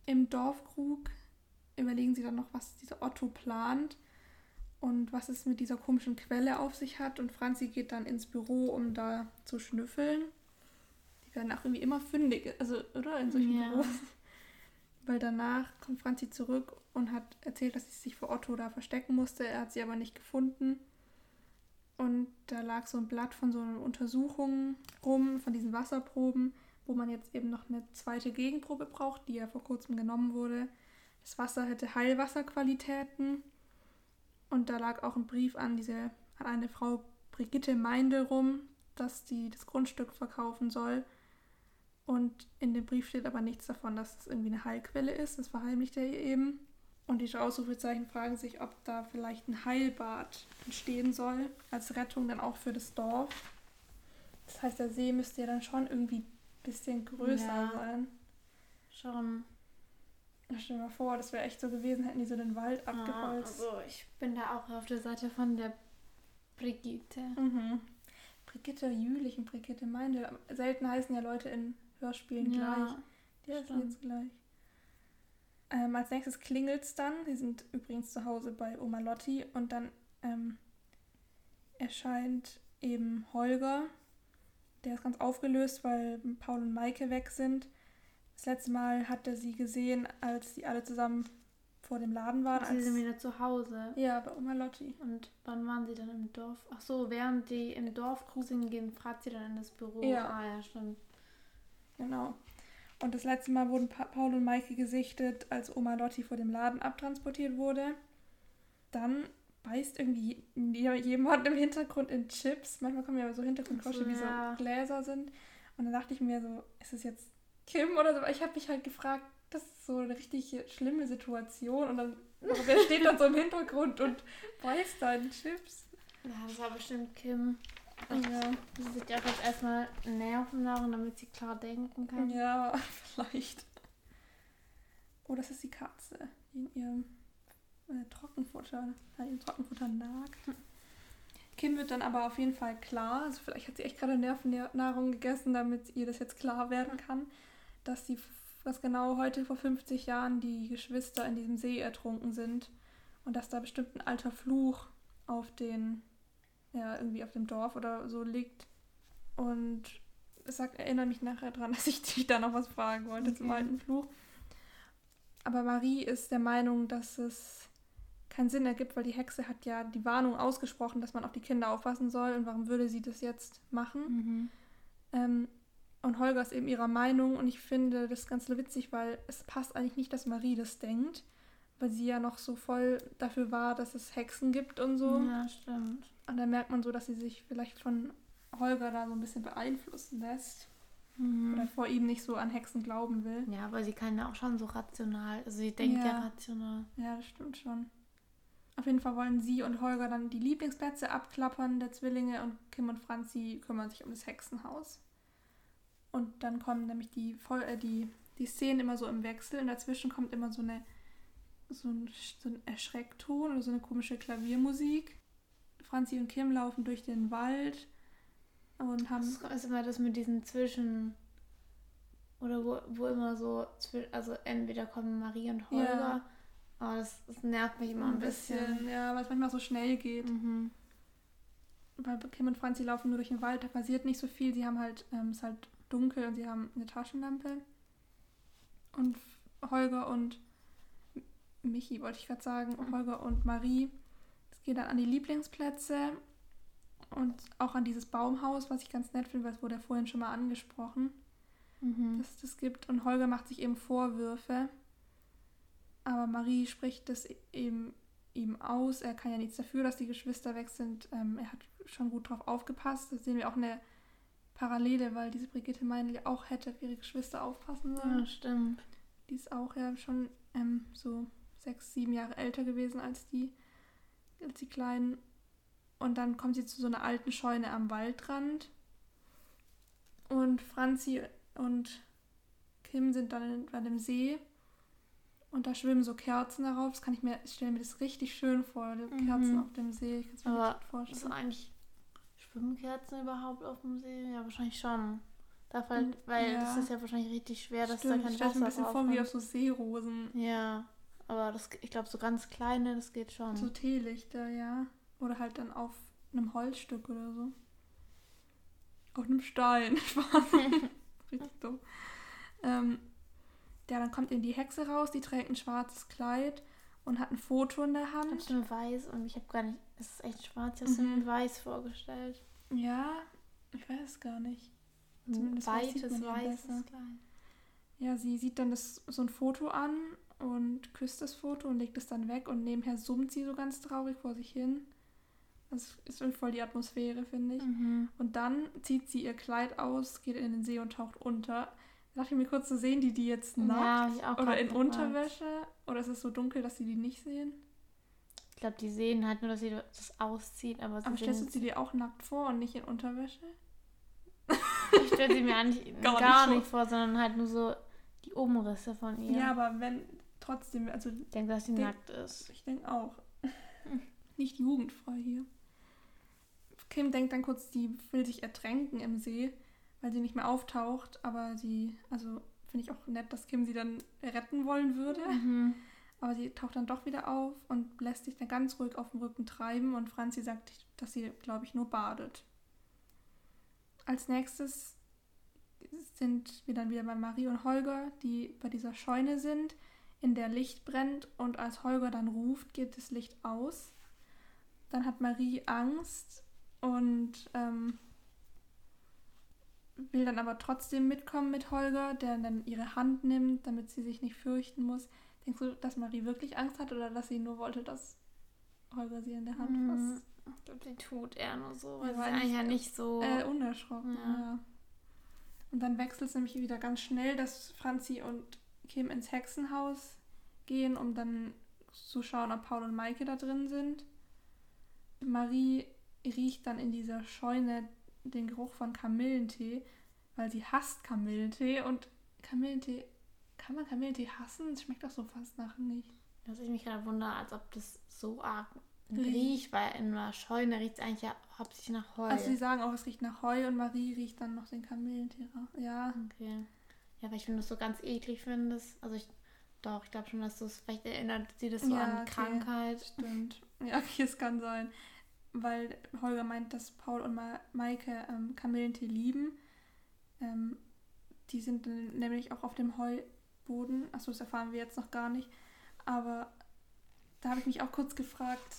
Im Dorfkrug überlegen sie dann noch, was dieser Otto plant und was es mit dieser komischen Quelle auf sich hat. Und Franzi geht dann ins Büro, um da zu schnüffeln. Die werden auch irgendwie immer fündig, also, oder? In solchen ja. Büros. Weil danach kommt Franzi zurück und hat erzählt, dass sie sich vor Otto da verstecken musste. Er hat sie aber nicht gefunden. Und da lag so ein Blatt von so einer Untersuchung rum, von diesen Wasserproben wo man jetzt eben noch eine zweite Gegenprobe braucht, die ja vor kurzem genommen wurde. Das Wasser hätte Heilwasserqualitäten. Und da lag auch ein Brief an diese, an eine Frau Brigitte Meindl rum, dass die das Grundstück verkaufen soll. Und in dem Brief steht aber nichts davon, dass es irgendwie eine Heilquelle ist. Das verheimlicht er ihr eben. Und die Ausrufezeichen fragen sich, ob da vielleicht ein Heilbad entstehen soll, als Rettung dann auch für das Dorf. Das heißt, der See müsste ja dann schon irgendwie bisschen größer
Ja.
sein.
Schon.
Stell dir mal vor, das wäre echt so gewesen, hätten die so den Wald
Ah,
abgeholzt.
also ich bin da auch auf der Seite von der Brigitte.
Mhm. Brigitte Jülich und Brigitte Meindl. Selten heißen ja Leute in Hörspielen gleich. Die heißen jetzt gleich. Ähm, als nächstes klingelt es dann. Die sind übrigens zu Hause bei Oma Lotti und dann ähm, erscheint eben Holger. Der ist ganz aufgelöst, weil Paul und Maike weg sind. Das letzte Mal hat er sie gesehen, als sie alle zusammen vor dem Laden waren.
Sie sind wieder zu Hause.
ja, bei Oma Lotti.
Und wann waren sie dann im Dorf? Ach so, während die im Dorf cruisen gehen, fragt sie dann in das Büro.
Ja.
Ah ja, stimmt.
Genau. Und das letzte Mal wurden pa Paul und Maike gesichtet, als Oma Lotti vor dem Laden abtransportiert wurde. Dann beißt irgendwie je- jemand im Hintergrund in Chips. Manchmal kommen ja so Hintergrundgeräusche, wie so Gläser sind. Und dann dachte ich mir so, ist es jetzt Kim oder so? Ich habe mich halt gefragt, das ist so eine richtig schlimme Situation. Und dann, wer steht dann so im Hintergrund und beißt da in Chips?
Ja, das war bestimmt Kim.
Ja,
Sie sich auch jetzt erstmal Nerven daran, damit sie klar denken kann.
ja vielleicht. Oh, das ist die Katze, in ihrem äh, Trockenfutter, an ihrem Trockenfutter nagt. Kim wird dann aber auf jeden Fall klar, also vielleicht hat sie echt gerade Nervennahrung gegessen, damit ihr das jetzt klar werden kann, dass sie, dass genau heute vor 50 Jahren die Geschwister in diesem See ertrunken sind und dass da bestimmt ein alter Fluch auf den, ja, irgendwie auf dem Dorf oder so liegt. Und es sagt, erinnere mich nachher dran, dass ich dich da noch was fragen wollte zum
Okay.
alten Fluch. Aber Marie ist der Meinung, dass es keinen Sinn ergibt, weil die Hexe hat ja die Warnung ausgesprochen, dass man auf die Kinder aufpassen soll und warum würde sie das jetzt machen?
Mhm.
Ähm, und Holger ist eben ihrer Meinung und ich finde das ganz witzig, weil es passt eigentlich nicht, dass Marie das denkt, weil sie ja noch so voll dafür war, dass es Hexen gibt und so.
Ja, stimmt.
Und dann merkt man so, dass sie sich vielleicht von Holger da so ein bisschen beeinflussen lässt
Mhm.
oder vor ihm nicht so an Hexen glauben will.
Ja, aber sie kann ja auch schon so rational. Also sie denkt ja,
Ja.
rational.
Ja, das stimmt schon. Auf jeden Fall wollen sie und Holger dann die Lieblingsplätze abklappern der Zwillinge und Kim und Franzi kümmern sich um das Hexenhaus. Und dann kommen nämlich die, Voll äh, die, die Szenen immer so im Wechsel und dazwischen kommt immer so eine so ein, so ein Erschreckton oder so eine komische Klaviermusik. Franzi und Kim laufen durch den Wald und haben
Das ist immer das mit diesen Zwischen. Oder wo, wo immer so. Also entweder kommen Marie und Holger.
Ja.
Aber das, das nervt mich immer ein bisschen.
ja, weil es manchmal so schnell geht.
Mhm.
weil Kim und Franzi laufen nur durch den Wald, da passiert nicht so viel. Sie haben halt, ähm, es ist halt dunkel und sie haben eine Taschenlampe. Und Holger und Michi, wollte ich gerade sagen, Holger und Marie, es geht dann an die Lieblingsplätze und auch an dieses Baumhaus, was ich ganz nett finde, weil es wurde ja vorhin schon mal angesprochen,
Mhm.
dass es das gibt. Und Holger macht sich eben Vorwürfe. Aber Marie spricht das eben ihm aus. Er kann ja nichts dafür, dass die Geschwister weg sind. Ähm, er hat schon gut drauf aufgepasst. Da sehen wir auch eine Parallele, weil diese Brigitte Meindl ja auch hätte auf ihre Geschwister aufpassen sollen.
Ja, stimmt.
Die ist auch ja schon ähm, so sechs, sieben Jahre älter gewesen als die, als die Kleinen. Und dann kommt sie zu so einer alten Scheune am Waldrand. Und Franzi und Kim sind dann bei dem See. Und da schwimmen so Kerzen darauf. Das kann ich mir, ich stelle mir das richtig schön vor, die
Mhm.
Kerzen auf dem See. Ich kann es mir
Aber
richtig gut
Ist
vorstellen.
eigentlich Schwimmkerzen überhaupt auf dem See? Ja, wahrscheinlich schon. Darf halt, weil
Ja.
das ist ja wahrscheinlich richtig schwer, dass
Stimmt,
da kein
ich
Wasser
mir ein bisschen vor wie auf so Seerosen.
Ja, aber das, ich glaube, so ganz kleine, das geht schon.
So Teelichter, ja. Oder halt dann auf einem Holzstück oder so. Auf einem Stein. Richtig dumm. Ähm, ja, dann kommt eben die Hexe raus, die trägt ein schwarzes Kleid und hat ein Foto in der
Ich habe
Hand.
weiß und ich habe gar nicht. Es ist echt schwarz, ich habe
Mhm.
weiß vorgestellt.
Ja, ich weiß es gar nicht. Zumindest weites, weißes Kleid. Ja, sie sieht dann das, so ein Foto an und küsst das Foto und legt es dann weg und nebenher summt sie so ganz traurig vor sich hin. Das ist voll die Atmosphäre, finde ich. Mhm. Und dann zieht sie ihr Kleid aus, geht in den See und taucht unter. Da dachte ich mir kurz, so sehen die die jetzt nackt ja, oder in gefragt. Unterwäsche? Oder ist es so dunkel, dass sie die nicht sehen?
Ich glaube, die sehen halt nur, dass sie das auszieht. Aber,
aber stellst du sie dir auch nackt vor und nicht in Unterwäsche?
Ich stelle sie mir eigentlich gar, gar nicht, nicht, vor, sondern halt nur so die Umrisse von ihr.
Ja, aber wenn trotzdem, also.
Ich denke, dass sie denk, nackt ist.
Ich denke auch. Nicht jugendfrei hier. Kim denkt dann kurz, die will sich ertränken im See, weil sie nicht mehr auftaucht, aber sie, also finde ich auch nett, dass Kim sie dann retten wollen würde. Mhm. Aber sie taucht dann doch wieder auf und lässt sich dann ganz ruhig auf dem Rücken treiben und Franzi sagt, dass sie, glaube ich, nur badet. Als nächstes sind wir dann wieder bei Marie und Holger, die bei dieser Scheune sind, in der Licht brennt und als Holger dann ruft, geht das Licht aus. Dann hat Marie Angst und ähm, will dann aber trotzdem mitkommen mit Holger, der dann ihre Hand nimmt, damit sie sich nicht fürchten muss. Denkst du, dass Marie wirklich Angst hat oder dass sie nur wollte, dass Holger sie in der Hand fasst?
Ich glaube, sie tut eher nur so, weil sie eigentlich ja nicht so
äh, unerschrocken. Ja. ja. Und dann wechselt es nämlich wieder ganz schnell, dass Franzi und Kim ins Hexenhaus gehen, um dann zu schauen, ob Paul und Maike da drin sind. Marie riecht dann in dieser Scheune den Geruch von Kamillentee, weil sie hasst Kamillentee und Kamillentee, kann man Kamillentee hassen? Es schmeckt doch so fast nach nicht.
Dass ich mich gerade wundere, als ob das so arg riecht, weil in einer Scheune riecht es eigentlich ja hauptsächlich nach Heu.
Also sie sagen auch, es riecht nach Heu und Marie riecht dann noch den Kamillentee raus. Ja.
Okay. Ja, weil ich finde das so ganz eklig findest. Also ich doch, ich glaube schon, dass du es vielleicht erinnert sie das so ja, an okay. Krankheit.
Stimmt. Ja, okay, es kann sein weil Holger meint, dass Paul und Ma Maike ähm, Kamillentee lieben. Ähm, die sind nämlich auch auf dem Heuboden. Achso, das erfahren wir jetzt noch gar nicht. Aber da habe ich mich auch kurz gefragt,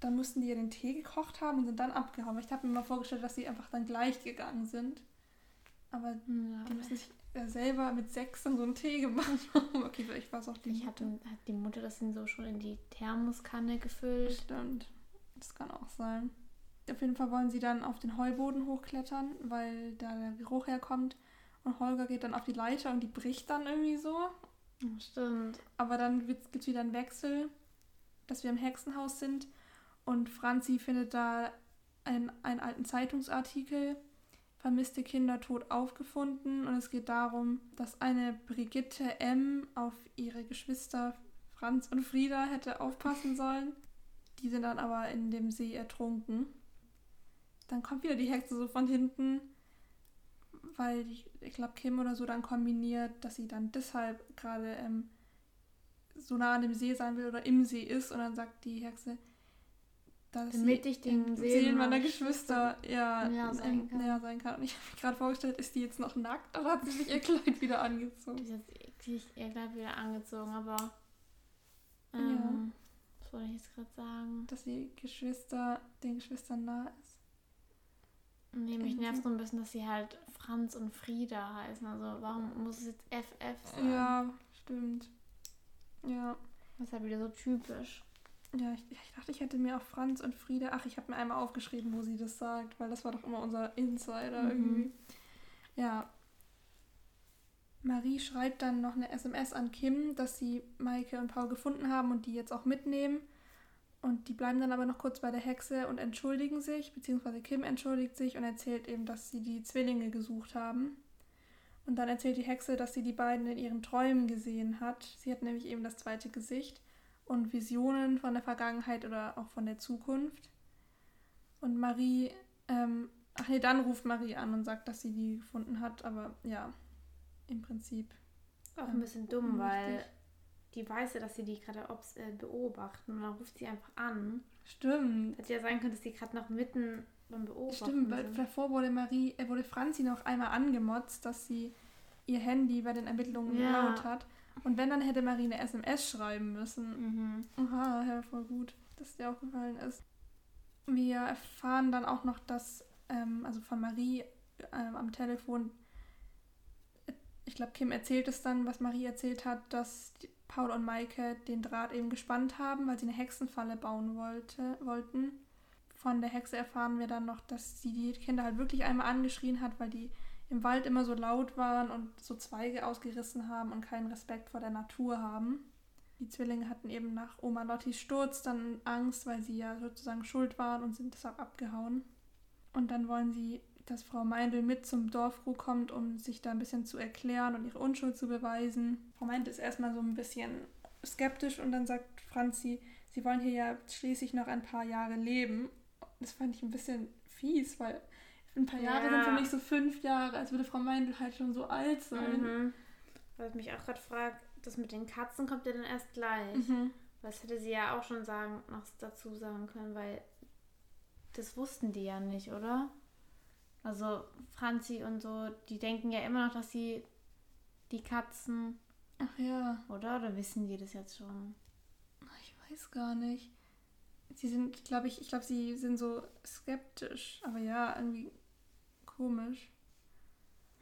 dann mussten die ja den Tee gekocht haben und sind dann abgehauen. Ich habe mir mal vorgestellt, dass sie einfach dann gleich gegangen sind. Aber ja. die müssen sich ja selber mit sechs dann so einen Tee gemacht haben. okay, vielleicht war es auch die
Ich hatte, hat die Mutter das dann so schon in die Thermoskanne gefüllt.
Stimmt. Das kann auch sein. Auf jeden Fall wollen sie dann auf den Heuboden hochklettern, weil da der Geruch herkommt. Und Holger geht dann auf die Leiter und die bricht dann irgendwie so.
Stimmt.
Aber dann gibt es wieder einen Wechsel, dass wir im Hexenhaus sind. Und Franzi findet da einen, einen alten Zeitungsartikel, vermisste Kinder tot aufgefunden. Und es geht darum, dass eine Brigitte M. auf ihre Geschwister Franz und Frieda hätte aufpassen sollen. Die sind dann aber in dem See ertrunken. Dann kommt wieder die Hexe so von hinten, weil ich, ich glaube Kim oder so dann kombiniert, dass sie dann deshalb gerade ähm, so nah an dem See sein will oder im See ist und dann sagt die Hexe,
dass Damit ich den
Seelen meiner Geschwister ja, näher sein, kann. näher sein kann. Und ich habe mich gerade vorgestellt, ist die jetzt noch nackt oder hat sie sich ihr Kleid wieder angezogen?
Die hat sich ihr Kleid wieder angezogen, aber ähm, ja wollte ich jetzt gerade sagen?
Dass die Geschwister den Geschwistern nah ist.
Nee, mich nervt so ein bisschen, dass sie halt Franz und Frieda heißen. Also warum muss es jetzt FF sein?
Ja, stimmt. Ja.
Das ist halt wieder so typisch.
Ja, ich, ich dachte, ich hätte mir auch Franz und Frieda. Ach, ich habe mir einmal aufgeschrieben, wo sie das sagt, weil das war doch immer unser Insider mhm. irgendwie. Ja. Marie schreibt dann noch eine SMS an Kim, dass sie Maike und Paul gefunden haben und die jetzt auch mitnehmen. Und die bleiben dann aber noch kurz bei der Hexe und entschuldigen sich, beziehungsweise Kim entschuldigt sich und erzählt eben, dass sie die Zwillinge gesucht haben. Und dann erzählt die Hexe, dass sie die beiden in ihren Träumen gesehen hat. Sie hat nämlich eben das zweite Gesicht und Visionen von der Vergangenheit oder auch von der Zukunft. Und Marie, ähm, ach nee, dann ruft Marie an und sagt, dass sie die gefunden hat, aber ja, im Prinzip.
Auch ein bisschen dumm, weil die weiß ja, dass sie die gerade äh, beobachten und dann ruft sie einfach an.
Stimmt.
Hätte ja sein können, dass die gerade noch mitten beim Beobachten
Stimmt, weil
sind.
davor wurde Marie, äh, wurde Franzi noch einmal angemotzt, dass sie ihr Handy bei den Ermittlungen ja. laut hat. Und wenn, dann hätte Marie eine SMS schreiben müssen. Mhm. Aha, ja, voll gut, dass dir aufgefallen ist. Wir erfahren dann auch noch, dass, ähm, also von Marie ähm, am Telefon, ich glaube, Kim erzählt es dann, was Marie erzählt hat, dass Paul und Maike den Draht eben gespannt haben, weil sie eine Hexenfalle bauen wollte, wollten. Von der Hexe erfahren wir dann noch, dass sie die Kinder halt wirklich einmal angeschrien hat, weil die im Wald immer so laut waren und so Zweige ausgerissen haben und keinen Respekt vor der Natur haben. Die Zwillinge hatten eben nach Oma Lottis Sturz dann Angst, weil sie ja sozusagen schuld waren und sind deshalb abgehauen. Und dann wollen sie, dass Frau Meindl mit zum Dorfkrug kommt, um sich da ein bisschen zu erklären und ihre Unschuld zu beweisen. Frau Meindl ist erstmal so ein bisschen skeptisch und dann sagt Franzi, sie wollen hier ja schließlich noch ein paar Jahre leben. Das fand ich ein bisschen fies, weil ein paar Jahre ja. sind für mich so fünf Jahre, als würde Frau Meindl halt schon so alt sein.
Mhm. Weil ich mich auch gerade frage, das mit den Katzen kommt ja dann erst gleich. Mhm. Das hätte sie ja auch schon sagen, noch dazu sagen können, weil das wussten die ja nicht, oder? Also Franzi und so, die denken ja immer noch, dass sie die Katzen.
Ach ja.
Oder? Oder wissen die das jetzt schon?
Ich weiß gar nicht. Sie sind, glaube ich, ich glaube, sie sind so skeptisch. Aber ja, irgendwie komisch.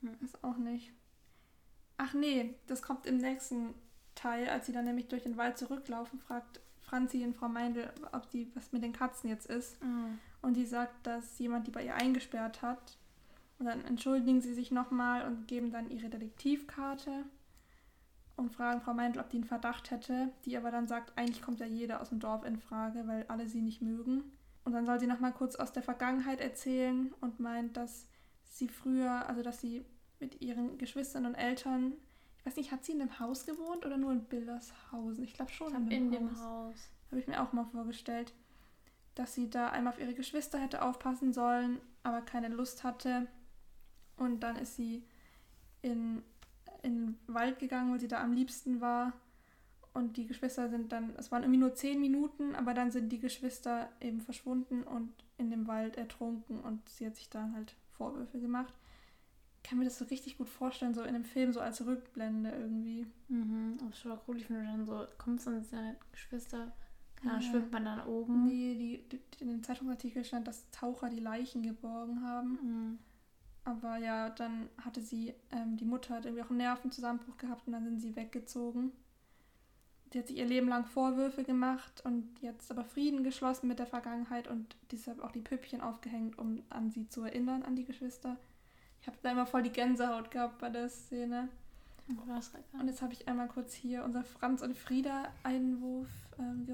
Hm. Ist auch nicht. Ach nee, das kommt im nächsten Teil, als sie dann nämlich durch den Wald zurücklaufen, fragt Franzi und Frau Meindl, ob die was mit den Katzen jetzt ist. Mhm. Und die sagt, dass jemand die bei ihr eingesperrt hat. Und dann entschuldigen sie sich nochmal und geben dann ihre Detektivkarte und fragen Frau Meindl, ob die einen Verdacht hätte. Die aber dann sagt, eigentlich kommt ja jeder aus dem Dorf in Frage, weil alle sie nicht mögen. Und dann soll sie nochmal kurz aus der Vergangenheit erzählen und meint, dass sie früher, also dass sie mit ihren Geschwistern und Eltern. Ich weiß nicht, hat sie in dem Haus gewohnt oder nur in Bildershausen? Ich glaube schon
ich in, dem, in Haus. dem Haus.
Habe ich mir auch mal vorgestellt, dass sie da einmal auf ihre Geschwister hätte aufpassen sollen, aber keine Lust hatte. Und dann ist sie in, in den Wald gegangen, weil sie da am liebsten war. Und die Geschwister sind dann, es waren irgendwie nur zehn Minuten, aber dann sind die Geschwister eben verschwunden und in dem Wald ertrunken und sie hat sich dann halt Vorwürfe gemacht kann mir das so richtig gut vorstellen, so in einem Film, so als Rückblende irgendwie.
Mhm, ist schon cool, ich finde dann so, kommst du und seine Geschwister, ja. schwimmt man dann oben?
Nee, die, die, in dem Zeitungsartikel stand, dass Taucher die Leichen geborgen haben. Mhm. Aber ja, dann hatte sie, ähm, die Mutter hat irgendwie auch einen Nervenzusammenbruch gehabt und dann sind sie weggezogen. Die hat sich ihr Leben lang Vorwürfe gemacht und jetzt aber Frieden geschlossen mit der Vergangenheit und deshalb auch die Püppchen aufgehängt, um an sie zu erinnern, an die Geschwister. Ich habe da immer voll die Gänsehaut gehabt bei der Szene. Und jetzt habe ich einmal kurz hier unser Franz und Frieda Einwurfgeräusch.
Ähm,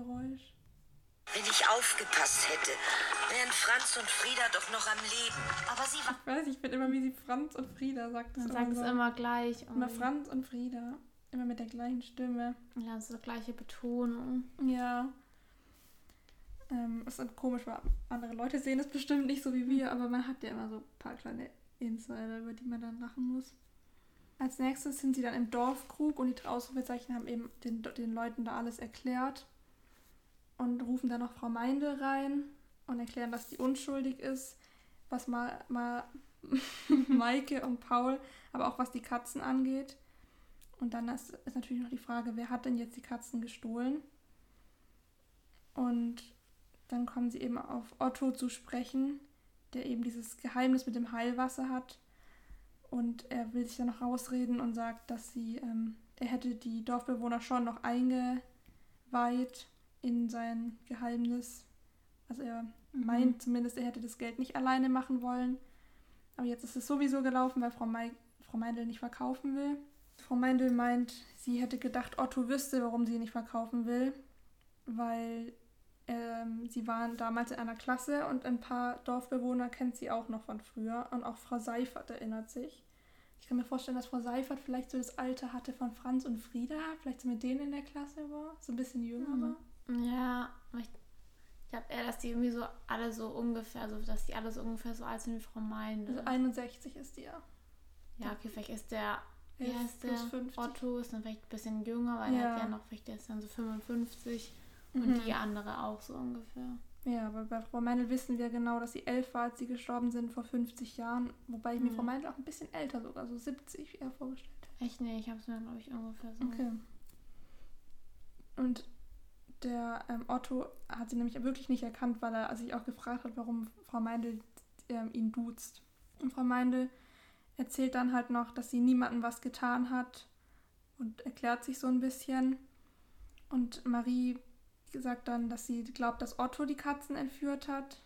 Wenn ich aufgepasst hätte, wären Franz und Frieda doch noch am Leben. Aber sie
war. Ich weiß, ich bin immer wie sie Franz und Frieda sagt.
Man sagt es immer gleich.
Immer Franz und Frieda. Immer mit der gleichen Stimme.
Ja, so gleiche Betonung.
Ja. Ähm, ist komisch, weil andere Leute sehen es bestimmt nicht so wie wir, aber man hat ja immer so ein paar kleine Insider, über die man dann lachen muss. Als nächstes sind sie dann im Dorfkrug und die Ausrufezeichen haben eben den, den Leuten da alles erklärt und rufen dann noch Frau Meindl rein und erklären, dass die unschuldig ist, was mal, mal Maike und Paul, aber auch was die Katzen angeht. Und dann ist, ist natürlich noch die Frage, wer hat denn jetzt die Katzen gestohlen? Und dann kommen sie eben auf Otto zu sprechen, der eben dieses Geheimnis mit dem Heilwasser hat. Und er will sich dann noch rausreden und sagt, dass sie, ähm, er hätte die Dorfbewohner schon noch eingeweiht in sein Geheimnis. Also er mhm. meint zumindest, er hätte das Geld nicht alleine machen wollen. Aber jetzt ist es sowieso gelaufen, weil Frau, Mei Frau Meindl nicht verkaufen will. Frau Meindl meint, sie hätte gedacht, Otto wüsste, warum sie nicht verkaufen will, weil ähm, sie waren damals in einer Klasse und ein paar Dorfbewohner kennt sie auch noch von früher. Und auch Frau Seifert erinnert sich. Ich kann mir vorstellen, dass Frau Seifert vielleicht so das Alter hatte von Franz und Frieda, vielleicht so mit denen in der Klasse war, so ein bisschen jünger mhm. war.
Ja, ich, ich glaube eher, dass die irgendwie so alle so ungefähr, also dass die alle so ungefähr so alt sind wie Frau Meindl.
Also 61 ist die ja.
Ja, okay, vielleicht ist der, wie heißt der? 50. Otto ist dann vielleicht ein bisschen jünger, weil ja. er hat ja noch, vielleicht der ist dann so 55. Und mhm. die andere auch so ungefähr.
Ja, aber bei Frau Meindl wissen wir genau, dass sie elf war, als sie gestorben sind vor 50 Jahren. Wobei ich mhm. mir Frau Meindl auch ein bisschen älter sogar, so 70 eher vorgestellt
hätte. Echt? Nee, ich habe es mir, glaube ich, ungefähr so.
Okay. Und der ähm, Otto hat sie nämlich wirklich nicht erkannt, weil er sich auch gefragt hat, warum Frau Meindl ähm, ihn duzt. Und Frau Meindl erzählt dann halt noch, dass sie niemandem was getan hat und erklärt sich so ein bisschen. Und Marie sagt dann, dass sie glaubt, dass Otto die Katzen entführt hat.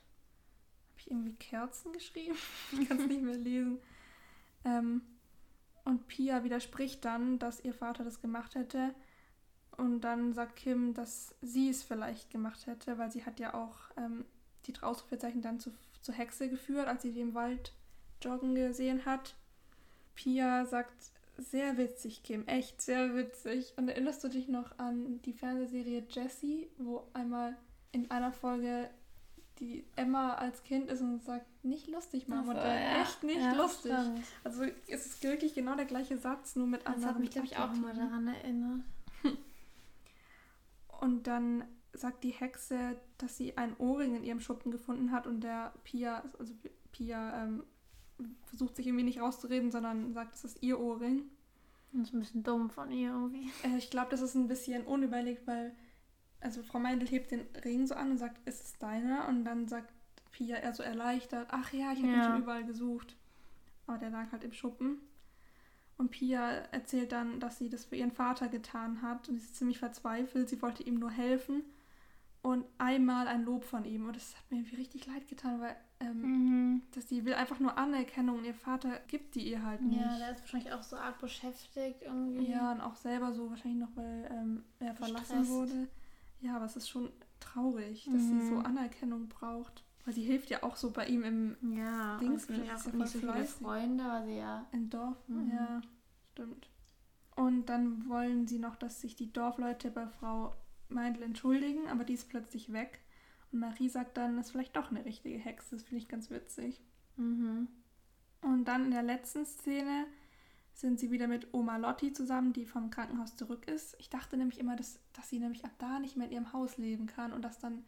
Habe ich irgendwie Kerzen geschrieben? ich kann es nicht mehr lesen. Ähm, und Pia widerspricht dann, dass ihr Vater das gemacht hätte. Und dann sagt Kim, dass sie es vielleicht gemacht hätte, weil sie hat ja auch ähm, die Ausrufezeichen dann zu, zur Hexe geführt, als sie die im Wald joggen gesehen hat. Pia sagt, sehr witzig, Kim, echt sehr witzig. Und erinnerst du dich noch an die Fernsehserie Jessie, wo einmal in einer Folge die Emma als Kind ist und sagt, nicht lustig, Mama,
Ach
und dann
ja.
echt nicht
Ja,
lustig.
stimmt.
Also es ist wirklich genau der gleiche Satz, nur mit
Das
anderen
hat mich, glaube ich, auch mal daran erinnert.
Und dann sagt die Hexe, dass sie einen Ohrring in ihrem Schuppen gefunden hat und der Pia, also Pia ähm, versucht sich irgendwie nicht rauszureden, sondern sagt, es ist ihr Ohrring.
Das ist ein bisschen dumm von ihr irgendwie.
Äh, ich glaube, das ist ein bisschen unüberlegt, weil also Frau Meindl hebt den Ring so an und sagt, ist es deiner? Und dann sagt Pia eher so erleichtert, ach ja, ich habe ihn
Ja.
schon überall gesucht. Aber der lag halt im Schuppen. Und Pia erzählt dann, dass sie das für ihren Vater getan hat und sie ist ziemlich verzweifelt. Sie wollte ihm nur helfen und einmal ein Lob von ihm. Und das hat mir irgendwie richtig leid getan, weil ähm,
Mhm.
dass die will einfach nur Anerkennung und ihr Vater gibt die ihr halt nicht.
Ja, der ist wahrscheinlich auch so arg beschäftigt irgendwie.
Ja, und auch selber so wahrscheinlich noch, weil ähm, er verlassen
Gestresst.
wurde. Ja, aber es ist schon traurig, dass sie so
Mhm.
Anerkennung braucht. Weil sie hilft ja auch so bei ihm im,
Ja,
Dings ist
auch
ja
nicht so viele. Freunde, weil sie ja.
im Dorf.
Mhm.
Ja, stimmt. Und dann wollen sie noch, dass sich die Dorfleute bei Frau Meindl entschuldigen, aber die ist plötzlich weg. Und Marie sagt dann, das ist vielleicht doch eine richtige Hexe. Das finde ich ganz witzig.
Mhm.
Und dann in der letzten Szene sind sie wieder mit Oma Lotti zusammen, die vom Krankenhaus zurück ist. Ich dachte nämlich immer, dass, dass sie nämlich ab da nicht mehr in ihrem Haus leben kann und dass dann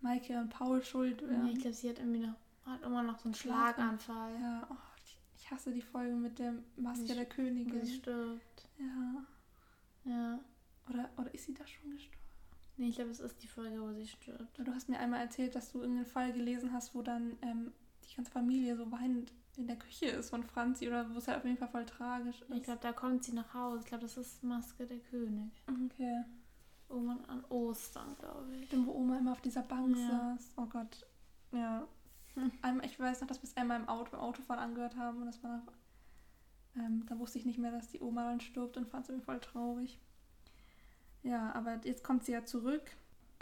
Maike und Paul schuld wären.
ich glaube, sie hat irgendwie noch hat immer noch so einen
Schlaganfall.
Schlaganfall.
Ja, oh, ich- hasse die Folge mit der Maske der Königin.
Wo sie stirbt.
Ja.
Ja.
Oder, oder ist sie da schon gestorben?
Nee, ich glaube, es ist die Folge, wo sie stirbt.
Du hast mir einmal erzählt, dass du irgendeinen Fall gelesen hast, wo dann ähm, die ganze Familie so weinend in der Küche ist von Franzi oder wo es halt auf jeden Fall voll tragisch ist.
Ich glaube, da kommt sie nach Hause. Ich glaube, das ist Maske der König.
Okay.
Irgendwann an Ostern, glaube ich.
Stimmt, wo Oma immer auf dieser Bank
Ja.
saß. Oh Gott. Ja.
Hm.
Ich weiß noch, dass wir es einmal im Auto, beim Autofahren angehört haben und das war noch, ähm, da wusste ich nicht mehr, dass die Oma dann stirbt und fand es irgendwie voll traurig. Ja, aber jetzt kommt sie ja zurück.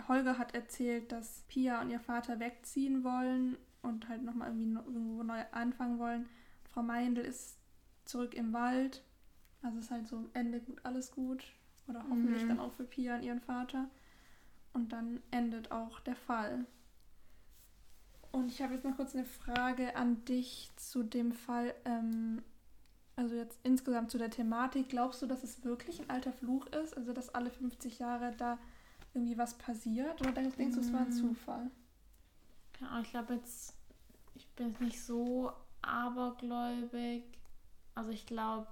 Holger hat erzählt, dass Pia und ihr Vater wegziehen wollen und halt nochmal irgendwie irgendwo neu anfangen wollen. Frau Meindl ist zurück im Wald. Also ist halt so Ende gut, alles gut. Oder hoffentlich
Mhm.
dann auch für Pia und ihren Vater. Und dann endet auch der Fall. Und ich habe jetzt noch kurz eine Frage an dich zu dem Fall, ähm, also jetzt insgesamt zu der Thematik. Glaubst du, dass es wirklich ein alter Fluch ist? Also dass alle 50 Jahre da irgendwie was passiert? Oder denkst, denkst du, es war ein
Mm.
Zufall?
Keine Ahnung, ich glaube jetzt, ich bin jetzt nicht so abergläubig. Also ich glaube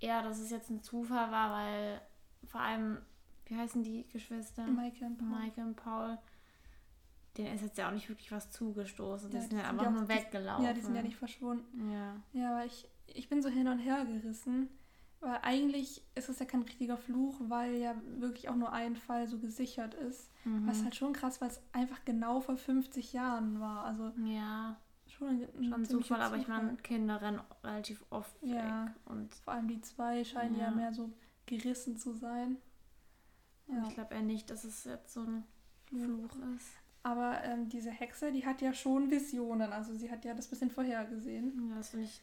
eher, dass es jetzt ein Zufall war, weil vor allem, wie heißen die Geschwister?
Maike und Paul.
Maike und Paul. Denen ist jetzt ja auch nicht wirklich was zugestoßen. Die
Ja,
sind
die
ja
sind
einfach
ja auch-
nur weggelaufen.
Ja, die sind ja nicht verschwunden.
Ja.
Ja, aber ich, ich bin so hin und her gerissen. Weil eigentlich ist es ja kein richtiger Fluch, weil ja wirklich auch nur ein Fall so gesichert ist.
Mhm.
Was halt schon krass, weil es einfach genau vor 50 Jahren war. Also
Ja,
schon ein, ein
schon ein
ziemlicher
Zufall, aber ich
Zufall.
meine, Kinder rennen relativ oft
Ja.
weg. Und
Vor allem die zwei scheinen ja,
Ja.
mehr so gerissen zu sein.
und ich glaube eher nicht, dass es jetzt so ein Fluch ist.
Aber ähm, diese Hexe, die hat ja schon Visionen. Also sie hat ja das bisschen vorhergesehen.
Ja, das finde ich.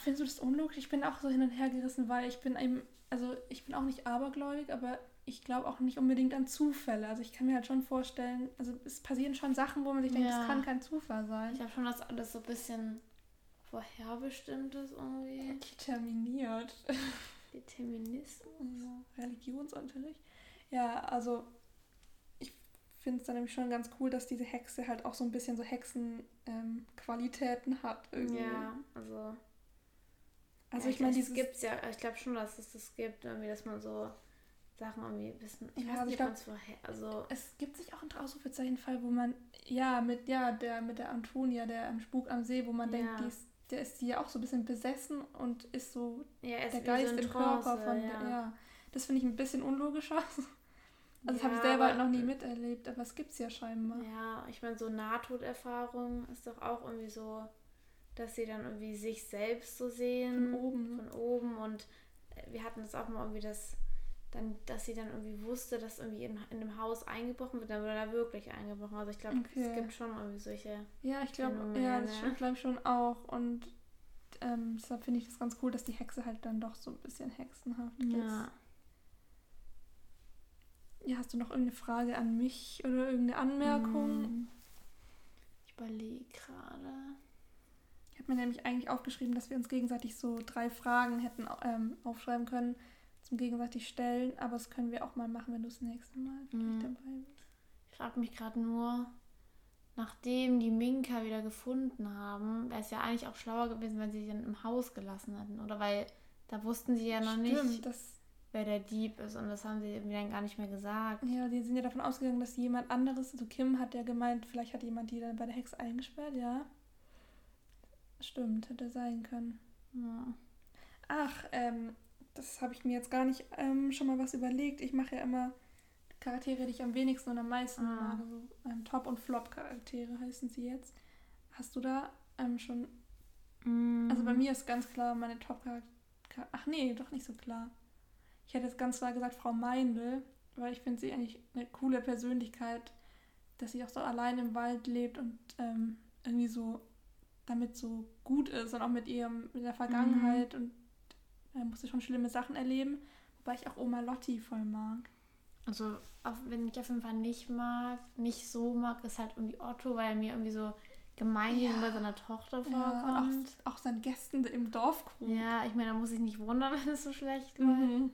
Findest du das unlogisch? Ich bin auch so hin und her gerissen, weil ich bin eben, also ich bin auch nicht abergläubig, aber ich glaube auch nicht unbedingt an Zufälle. Also ich kann mir halt schon vorstellen, also es passieren schon Sachen, wo man sich denkt,
Ja.
das kann kein Zufall sein.
Ich habe schon, dass alles so ein bisschen vorherbestimmt ist irgendwie.
Determiniert.
Determinismus.
Ja, Religionsunterricht. Ja, also finde es dann nämlich schon ganz cool, dass diese Hexe halt auch so ein bisschen so Hexenqualitäten hat. Irgendwie.
Ja, also.
Also
ja,
ich meine,
es
dieses
gibt's ja, ich glaube schon, dass es das gibt, irgendwie, dass man so Sachen irgendwie ein bisschen. Ich
Ja,
weiß
also
nicht,
ich
vorher. Also.
es gibt sich auch einen Ausrufezeichenfall, wo man, ja, mit, ja, der, mit der Antonia, der am Spuk am See, wo man
Ja.
denkt, die ist der ist die ja auch so ein bisschen besessen und ist so
Ja, er
der Geist
so
im Körper von
ja.
der. Ja. Das finde ich ein bisschen unlogischer. Also das habe ich
Ja,
selber
aber-
halt noch nie miterlebt, aber es gibt es ja scheinbar.
Ja, ich meine, so Nahtoderfahrung ist doch auch irgendwie so, dass sie dann irgendwie sich selbst so sehen.
Von oben, ne?
Von oben. Und äh, wir hatten das auch mal irgendwie, dass, dann, dass sie dann irgendwie wusste, dass irgendwie in, in einem Haus eingebrochen wird, dann wurde da wirklich eingebrochen. Also ich glaube,
Okay.
es gibt schon irgendwie solche.
Ja, ich glaube, ja, das
ne?
glaube ich schon auch. Und ähm, deshalb finde ich das ganz cool, dass die Hexe halt dann doch so ein bisschen hexenhaft ist. Ja, hast du noch irgendeine Frage an mich oder irgendeine Anmerkung?
Hm. Ich überlege gerade.
Ich habe mir nämlich eigentlich aufgeschrieben, dass wir uns gegenseitig so drei Fragen hätten ähm, aufschreiben können zum gegenseitig stellen, aber das können wir auch mal machen, wenn du das nächste Mal
Mhm.
dabei bist.
Ich frage mich gerade nur, nachdem die Minka wieder gefunden haben, wäre es ja eigentlich auch schlauer gewesen, wenn sie sie dann im Haus gelassen hätten. Oder weil da wussten sie ja noch
Stimmt,
nicht,
das,
wer der Dieb ist. Und das haben sie irgendwie dann gar nicht mehr gesagt.
ja, die sind ja davon ausgegangen, dass jemand anderes, also Kim hat ja gemeint, vielleicht hat jemand die dann bei der Hexe eingesperrt, ja. Stimmt, hätte sein können.
Ja.
Ach, ähm, das habe ich mir jetzt gar nicht ähm, schon mal was überlegt. Ich mache ja immer Charaktere, die ich am wenigsten und am meisten
Ah.
mag. Also ähm, Top- und Flop-Charaktere heißen sie jetzt. Hast du da ähm, schon. Also bei mir ist ganz klar meine Top-Charaktere. Ach nee, doch nicht so klar. Ich hätte jetzt ganz klar gesagt Frau Meindl, weil ich finde sie eigentlich eine coole Persönlichkeit, dass sie auch so allein im Wald lebt und ähm, irgendwie so damit so gut ist und auch mit ihrem mit der Vergangenheit und er musste schon schlimme Sachen erleben, wobei ich auch Oma Lotti voll mag.
Also, auf, wenn ich auf jeden Fall nicht mag, nicht so mag, ist halt irgendwie Otto, weil er mir irgendwie so gemein
Ja.
gegenüber seiner Tochter
Ja,
vorkommt.
auch, auch seinen Gästen im Dorfkrug.
Ja, ich meine, da muss ich nicht wundern, wenn es so schlecht läuft.
Mhm.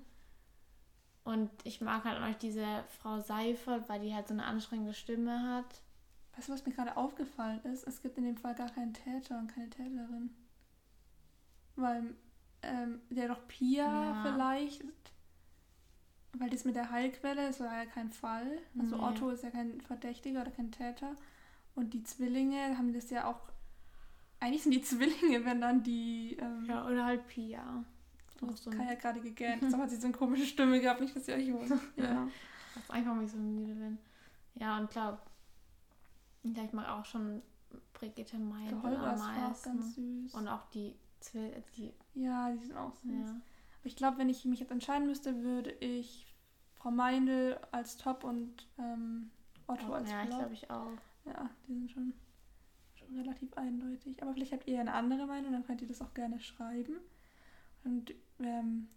Und ich mag halt auch noch diese Frau Seifert, weil die halt so eine anstrengende Stimme hat.
Weißt du, was mir gerade aufgefallen ist? Es gibt in dem Fall gar keinen Täter und keine Täterin. Weil ähm, der doch Pia
Ja.
vielleicht, weil das mit der Heilquelle ist war ja kein Fall. Also
Nee.
Otto ist ja kein Verdächtiger oder kein Täter. Und die Zwillinge haben das ja auch. Eigentlich sind die Zwillinge, wenn dann die. Ähm,
Ja, oder halt Pia. Auch so
Kai ja gerade gegähnt. Deshalb hat sie so eine komische Stimme gehabt, nicht, dass ihr euch wundert. Ja.
Das ist einfach, ich so müde bin. Ja, und klar, ja, ich mag auch schon Brigitte
Holger
am
ist auch
meisten.
süß.
Und auch die Zwill die,
ja, die sind auch süß.
ja.
Aber ich glaube, wenn ich mich jetzt entscheiden müsste, würde ich Frau Meindl als Top und ähm, Otto als
ja, ich
Flop.
glaube ich auch.
Ja, die sind schon, schon relativ eindeutig. Aber vielleicht habt ihr eine andere Meinung, dann könnt ihr das auch gerne schreiben. Und ähm,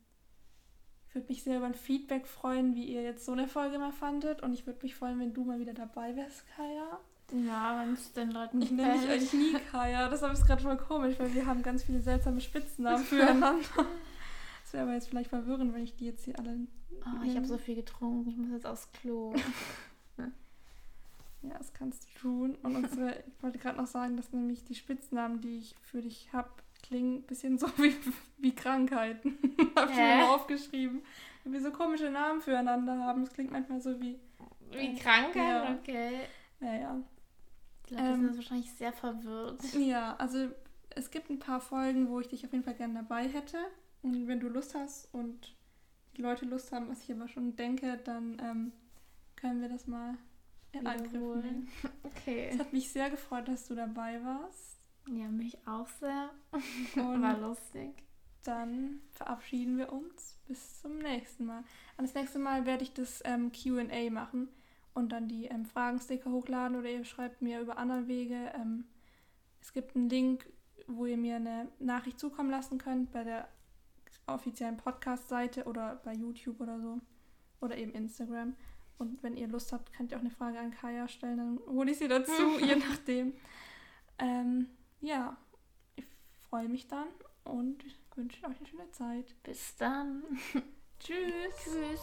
ich würde mich sehr über ein Feedback freuen, wie ihr jetzt so eine Folge mal fandet. Und ich würde mich freuen, wenn du mal wieder dabei wärst, Kaya.
Ja, wenn es den Leuten
Ich
nicht
nenne dich eigentlich nie Kaya. Das ist gerade voll komisch, weil wir haben ganz viele seltsame Spitznamen füreinander. Das wäre aber jetzt vielleicht verwirrend, wenn ich die jetzt hier alle.
Oh, ich habe so viel getrunken, ich muss jetzt aufs Klo.
Ja, das kannst du tun. Und unsere, ich wollte gerade noch sagen, dass nämlich die Spitznamen, die ich für dich habe, klingen ein bisschen so wie, wie Krankheiten. habe ich mir mal aufgeschrieben. Wenn wir so komische Namen füreinander haben. Es klingt manchmal so wie.
Wie Krankheit?
Ja.
Okay.
Naja.
Die Leute
Ähm.
sind wahrscheinlich sehr verwirrt.
Ja, also es gibt ein paar Folgen, wo ich dich auf jeden Fall gerne dabei hätte. Und wenn du Lust hast und die Leute Lust haben, was ich aber schon denke, dann ähm, können wir das mal in Angriff nehmen.
Okay.
Es hat mich sehr gefreut, dass du dabei warst.
Ja, mich auch sehr.
Und
War lustig.
dann verabschieden wir uns. Bis zum nächsten Mal. Und das nächste Mal werde ich das ähm, QA machen und dann die ähm, Fragensticker hochladen oder ihr schreibt mir über andere Wege. Ähm, es gibt einen Link, wo ihr mir eine Nachricht zukommen lassen könnt bei der offiziellen Podcast-Seite oder bei YouTube oder so. Oder eben Instagram. Und wenn ihr Lust habt, könnt ihr auch eine Frage an Kaya stellen, dann hole ich sie dazu, je nachdem. Ähm, ja, ich freue mich dann und wünsche euch eine schöne Zeit.
Bis dann.
Tschüss.
Tschüss.